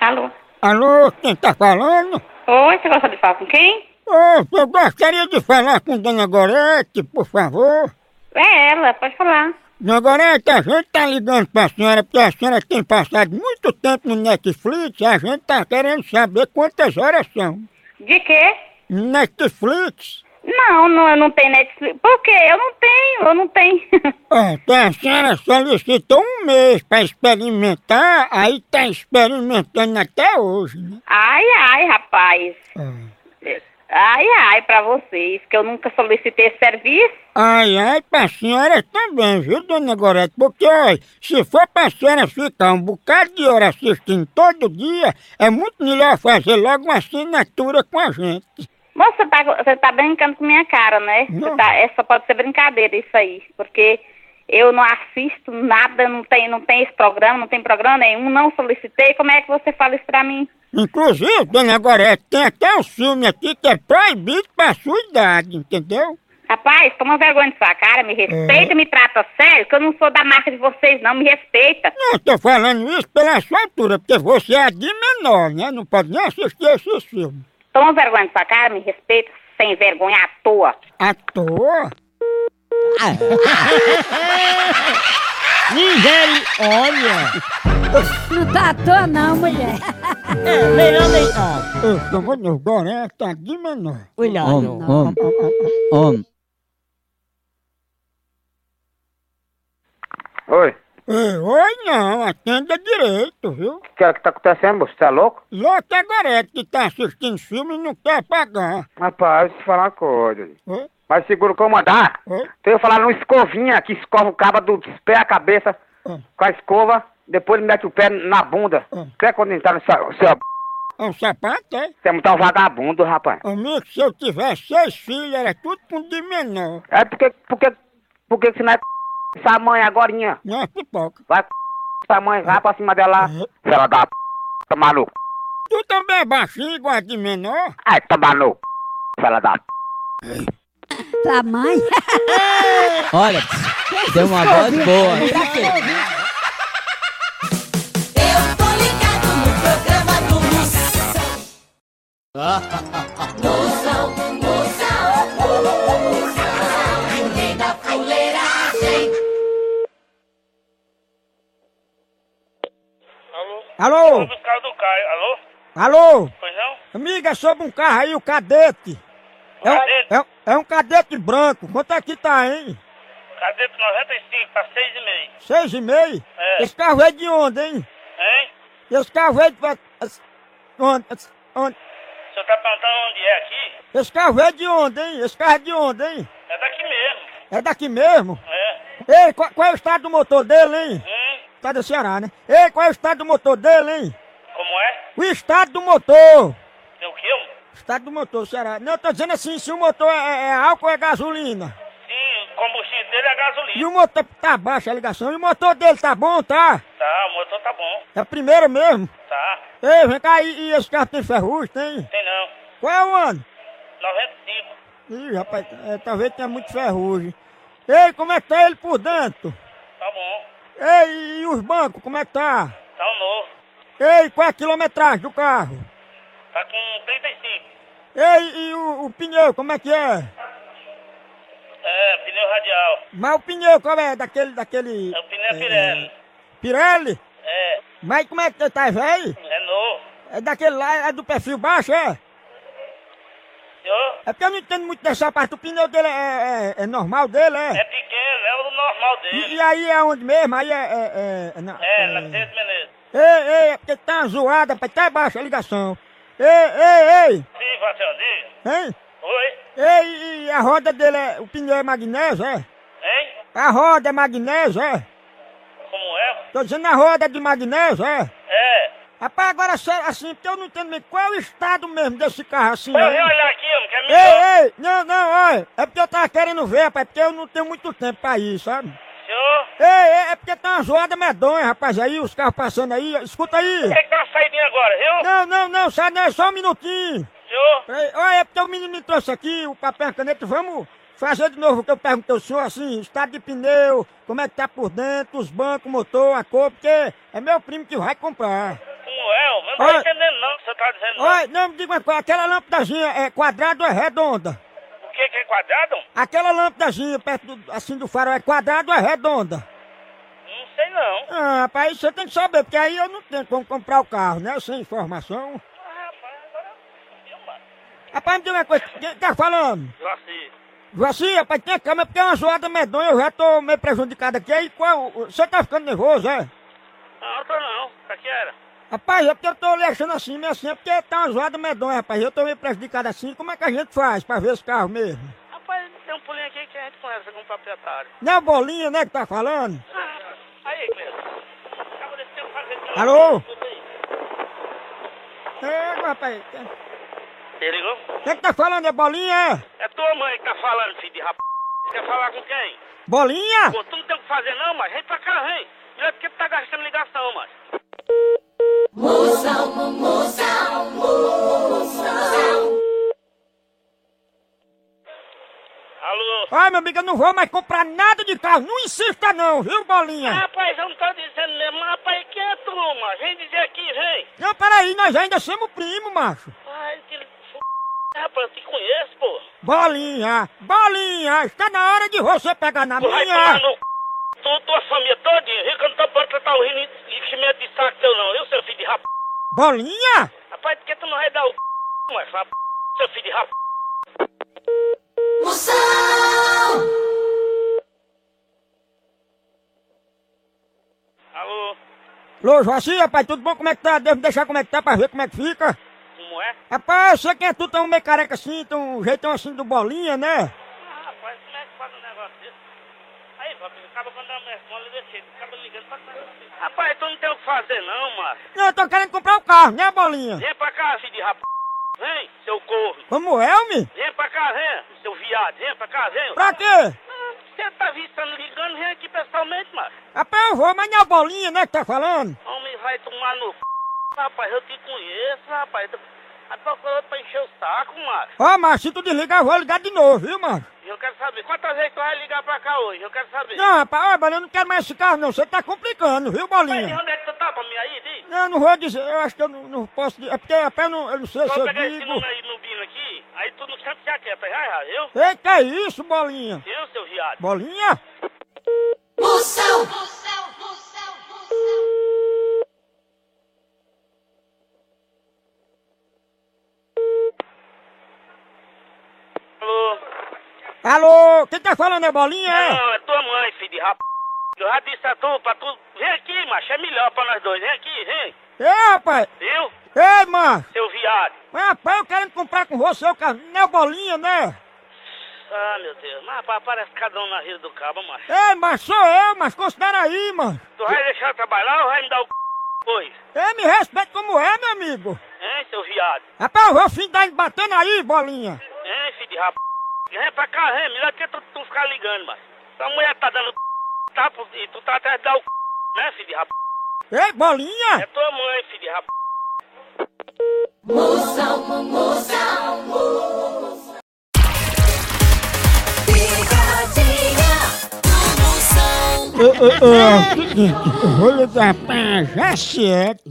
Alô? Alô, quem tá falando? Oi, você gosta de falar com quem? Ô, eu gostaria de falar com Dona Gorete, por favor. É ela, pode falar. Gorete, a gente tá ligando pra senhora porque a senhora tem passado muito tempo no Netflix e a gente tá querendo saber quantas horas são. De quê? Netflix? Não, não, eu não tenho Netflix. Por quê? Eu não tenho, eu não tenho. Então a senhora solicitou um mês pra experimentar, aí tá experimentando até hoje, né? Ai, ai, rapaz. Ai, ai, pra vocês, que eu nunca solicitei esse serviço. Ai, ai, pra senhora também, viu, dona Gorete? Porque, olha, se for pra senhora ficar um bocado de hora assistindo todo dia, é muito melhor fazer logo uma assinatura com a gente. Moça, você tá, você tá brincando com minha cara, né? Tá, essa pode ser brincadeira, isso aí. Porque eu não assisto nada, não tem, não tem esse programa, não tem programa nenhum, não solicitei. Como é que você fala isso pra mim? Inclusive, dona Gorete, tem até um filme aqui que é proibido pra sua idade, entendeu? Rapaz, toma vergonha de sua cara, me respeita, me trata sério, que eu não sou da marca de vocês, não, me respeita. Não, tô falando isso pela sua altura, porque você é de menor, né? Não pode nem assistir esses filmes. Toma vergonha de sua cara, me respeita, sem vergonha à toa. À toa? Nigéria, olha. Não tá à toa não, mulher. É, melhor nem. Ah, Eu tô com o Gorete tá de menor. cuidado. Homem, homem. Oi, Ei, oi não, atenda direito, viu? o que é que tá acontecendo, moço? Você é louco? Louco é Gorete que tá assistindo filme e não quer pagar. Rapaz, deixa eu te falar uma coisa. Oi? Mas segura o comandar. Oi? Então eu falar numa escovinha que escova o cabo dos pés à cabeça com a escova, depois mete o pé na bunda. Quer quando entrar no seu... seu É um sapato, é? você é muito um vagabundo, rapaz. Amigo, se eu tivesse seis filhos, era tudo com de menor. É porque... Porque... Porque você não é essa mãe agorinha. Não é pipoca. Vai essa mãe, vai pra cima dela. Uhum. Fela da p... Tomar no... Tu também é baixinho igual de menor? Ai, tomar no... Fela da p... Pra mãe? Olha, deu uma voz boa. Eu tô ligado no programa do Moção. Moção, moção, moção. Ninguém da fuleiragem. Alô? Alô? Alô? Pois não? Amiga, sobre um carro aí, o cadete. É um, Cadete? é, é um cadete branco. Quanto é que tá, hein? Cadete 95 pra 6,5. Seis e meio? É. Esse carro é de onde, hein? Hein? Esse carro é de... Onde? onde? O senhor tá perguntando onde é aqui? Esse carro é de onde, hein? Esse carro é de onde, hein? É daqui mesmo. É daqui mesmo? É. Ei, qual, qual é o estado do motor dele, hein? Hum? Tá do Ceará, né? Ei, qual é o estado do motor dele, hein? Como é? O estado do motor. Estado do motor, Ceará. Não, eu tô dizendo assim, se o motor é, é álcool ou é gasolina. Sim, o combustível dele é gasolina. E o motor tá baixa a ligação. E o motor dele tá bom, tá? Tá, o motor tá bom. É a primeira mesmo. Tá. Ei, vem cá, e, e esse carro tem ferrugem, tem? Tem não. Qual é o ano? 95. Ih, rapaz, é, talvez tenha muito ferrugem. Ei, como é que tá ele por dentro? Tá bom. Ei, e os bancos, como é que tá? Tá um novo. Ei, qual é a quilometragem do carro? Tá com 35. Ei, e o, o pneu, como é que é? É, pneu radial. Mas o pneu, qual é? Daquele, daquele... É o pneu Pirelli. Pirelli? É, Mas como é que tá, velho? é novo. É daquele lá, é do perfil baixo, é? Senhor? É porque eu não entendo muito dessa parte. O pneu dele é, é, é normal dele, É é? pequeno, é o normal E, dele. e aí é onde mesmo? Aí é... É, é, é, na- É, é- na. Ei, ei, é porque tá zoada, rapaz, tá baixa a ligação. Ei, ei, ei, Sim, Marcelo, diga. hein? Oi? Ei, e a roda dele é... O pneu é magnésio, é? Hein? A roda é magnésio, é? Como é? Tô dizendo a roda é de magnésio, é? É. Rapaz, agora sério, assim, porque eu não entendo muito qual é o estado mesmo desse carro assim, Pode olhar aqui, homem, que é Ei, ei, não, não, olha, é porque eu tava querendo ver, rapaz, porque eu não tenho muito tempo pra ir, sabe? Ei, ei, é porque tá uma zoada medonha, rapaz, aí, os carros passando aí, escuta aí. Tem que dar uma saidinha agora, viu? Não, não, não, sai não, é só um minutinho. Senhor? Olha, é porque o menino me trouxe aqui, o papel e a caneta, vamos fazer de novo o que eu perguntei ao senhor, assim, estado de pneu, como é que tá por dentro, os bancos, motor, a cor, porque é meu primo que vai comprar. É, homem? Eu não tô entendendo não o que você tá dizendo. não. Olha, não me diga uma coisa, aquela lâmpadazinha é quadrada ou é redonda? Que que é quadrado? Aquela lâmpadazinha perto do, assim do farol é quadrada ou é redonda? Não sei não. Ah, rapaz, você tem que saber, porque aí eu não tenho como comprar o carro, né? Sem informação. Rapaz, me diga uma coisa, quem tá falando? Joaci. Joaci, rapaz, tem a câmera porque é uma zoada medonha, eu já tô meio prejudicado aqui. Aí, qual, você tá ficando nervoso, é? Não, não tô não. Pra que era? Rapaz, é porque eu tô lhe achando assim, meio assim, é porque tá uma zoada medonha, rapaz. Eu tô meio prejudicado assim, como é que a gente faz pra ver esse carro mesmo? Rapaz, tem um pulinho aqui que a gente conhece com o proprietário. Não é o Bolinha, né, que tá falando? Ah, aí mesmo. Fazendo... Alô? É, rapaz, Você ligou? quem que tá falando? É Bolinha, é? É tua mãe que tá falando, filho de rap... Quer falar com quem? Bolinha? Pô, tu não tem o que fazer não, mas vem pra cá, vem. Não é porque tu tá gastando ligação, mas. Não vou mais comprar nada de carro. Não insista não, viu, Bolinha? Rapaz, eu não tô dizendo mesmo, rapaz, quem é tu, mas? Vem dizer aqui, vem. Não, peraí, nós ainda somos primo, macho. Ai, que... f***, Rapaz, eu te conheço, pô. Bolinha, Bolinha, está na hora de você pegar na Tu vai minha. no c... Tu, tua família todinha, rica, não tá podendo tratar o rindo de enchimento de saco teu não, eu, seu filho de rap... Bolinha? Rapaz, por que tu não vai dar o c... rap... seu filho de rap... Moção. Alô? Alô, Joaci, rapaz, tudo bom? Como é que tá? Devo deixar como é que tá pra ver como é que fica? Como é? Rapaz, eu sei que é tu tão meio careca assim, tão um jeitão assim do Bolinha, né? Ah, rapaz, como é que faz um negócio desse? Aí, papi, acaba quando a minha responde desse jeito, acaba ligando pra cá. Rapaz, tu não tem o que fazer não, macho. Não, eu tô querendo comprar o carro, né, Bolinha? Vem pra cá, filho de rap... Vem, seu corno. Vamos, Elmi? Vem pra cá, vem, seu viado. Vem pra cá, vem. Pra quê? Ah, Você tá vistando ligando, vem aqui pessoalmente, macho. Rapaz, eu vou, mas o Bolinha, né, que tá falando? Homem vai tomar no c... Rapaz, eu te conheço, rapaz. Tá procurando pra encher o saco, macho. Ó, mas se tu desligar, eu vou ligar de novo, viu, mano? Eu quero saber, quantas vezes tu vai ligar pra cá hoje? Eu quero saber. Não, rapaz, ó, Bolinha, eu não quero mais esse carro, não. Você tá complicando, viu, Mas e Bolinha? onde é que tu tá pra mim aí, diz? Não, eu não vou dizer, eu acho que eu não, não posso dizer. É porque, rapaz, eu não, eu não sei se Vou eu pegar esse digo. número aí no Bino aqui, aí tu não sempre já quer, já, já, viu? Eita, é isso, Bolinha? Viu, seu viado? Bolinha? Moção. Alô? Alô, quem tá falando é Bolinha? é? Não, é tua mãe, filho de rap... Eu já disse a tu, pra tu... Vem aqui, macho, é melhor pra nós dois. Vem aqui, vem. Ei, rapaz! Viu? Ei, mano! Seu viado. Mas, rapaz, eu quero comprar com você o carro. Não é Bolinha, né? Ah, meu Deus. Mas, rapaz, parece cada um na vida do cabo, macho. Ei, mas sou eu, mas considera aí, mano. Tu vai deixar eu trabalhar ou vai me dar o c... Pois. Ei, me respeita como é, meu amigo. Hein, seu viado? Rapaz, eu vou findar batendo aí, Bolinha. Hein, filho de rap... Vem pra cá, vem. Melhor do que tu, tu ficar ligando, macho. Tua mulher tá dando. Tá, e tu tá atrás de dar o c... Né, filho de rap... Ei, Bolinha! É tua mãe, filho de rap... Moção, moção, moção. É, é, seguinte, eu vou ligar pra Jaciete.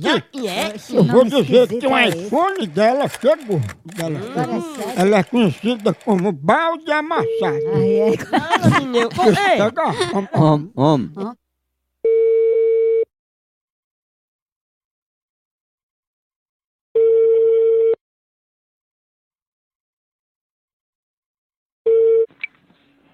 Eu vou dizer que o iPhone dela chegou. Dela chegou. Ela é conhecida como balde amassado. Fala, menino. Ei, Pega, Om, om.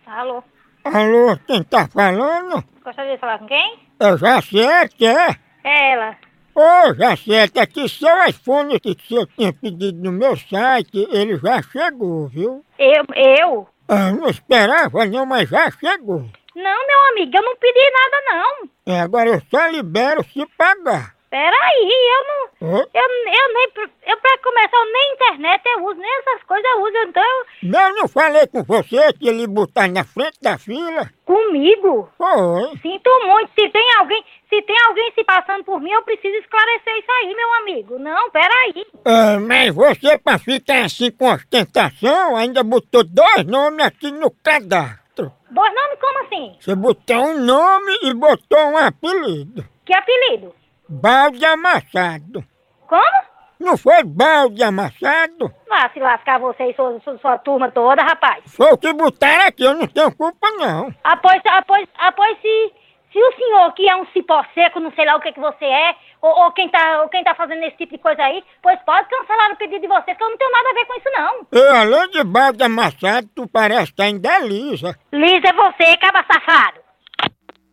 Alô? Alô, quem tá falando? Gostaria de falar com quem? É Jaciete, é? É ela. Ô, Jaciete, aqui seu iPhone que eu tinha pedido no meu site, ele já chegou, viu? Eu? Eu? Eu não esperava não, mas já chegou. Não, meu amigo, eu não pedi nada, não. É, agora eu só libero se pagar. Peraí, eu não... Hã? Eu, eu nem... Eu, pra começar, eu nem internet eu uso, nem essas coisas eu uso, então... eu- Não, eu não falei com você que ele botar na frente da fila? Comigo? Foi. Sinto muito. Se tem alguém... Se tem alguém se passando por mim, eu preciso esclarecer isso aí, meu amigo. Não, peraí. É, mas você, pra ficar assim com ostentação, ainda botou dois nomes aqui no cadastro. Dois nomes como assim? Você botou um nome e botou um apelido. Que apelido? Balde amassado. Como? Não foi balde amassado? Vá se lascar você e sua, sua, sua turma toda, rapaz. Foi o que botaram aqui, eu não tenho culpa não. Após, após, após se, Se o senhor que é um cipó seco, não sei lá o que que você é, ou, ou quem tá, ou quem tá fazendo esse tipo de coisa aí, pois pode cancelar o pedido de vocês, que eu não tenho nada a ver com isso não. E além de balde amassado, tu parece estar em delícia. Liz é você, caba safado.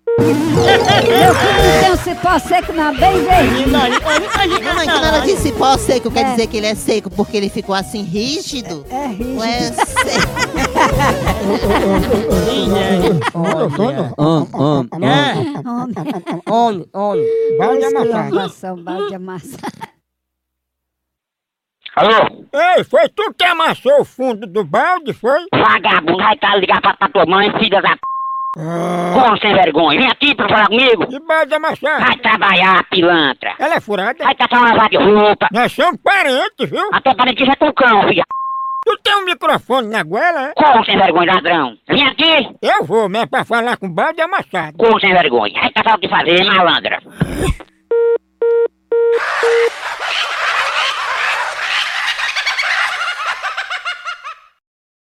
Meu filho tem um cipó seco na bem verdinho. Mamãe, quando ela diz cipó seco, quer dizer que ele é seco porque ele ficou assim rígido? É rígido. Ou é seco? Om, om, om. Homem, homem. Balde amassado. Exclamação, balde amassado. Alô? Ei, foi tu que amassou o fundo do balde, foi? Vagabundo, vai cá ligar pra, pra tua mãe, filha da p. Como sem vergonha? Vem aqui pra falar comigo. E balde amassado? Vai trabalhar, pilantra. Ela é furada? Vai catar uma vaga de roupa. Nós somos parentes, viu? Até parente já com cão, filha. Tu tem um microfone na goela, é? Como sem vergonha, ladrão? Vem aqui. Eu vou mesmo pra falar com balde amassado. Como sem vergonha? Vai catar o que fazer, malandra.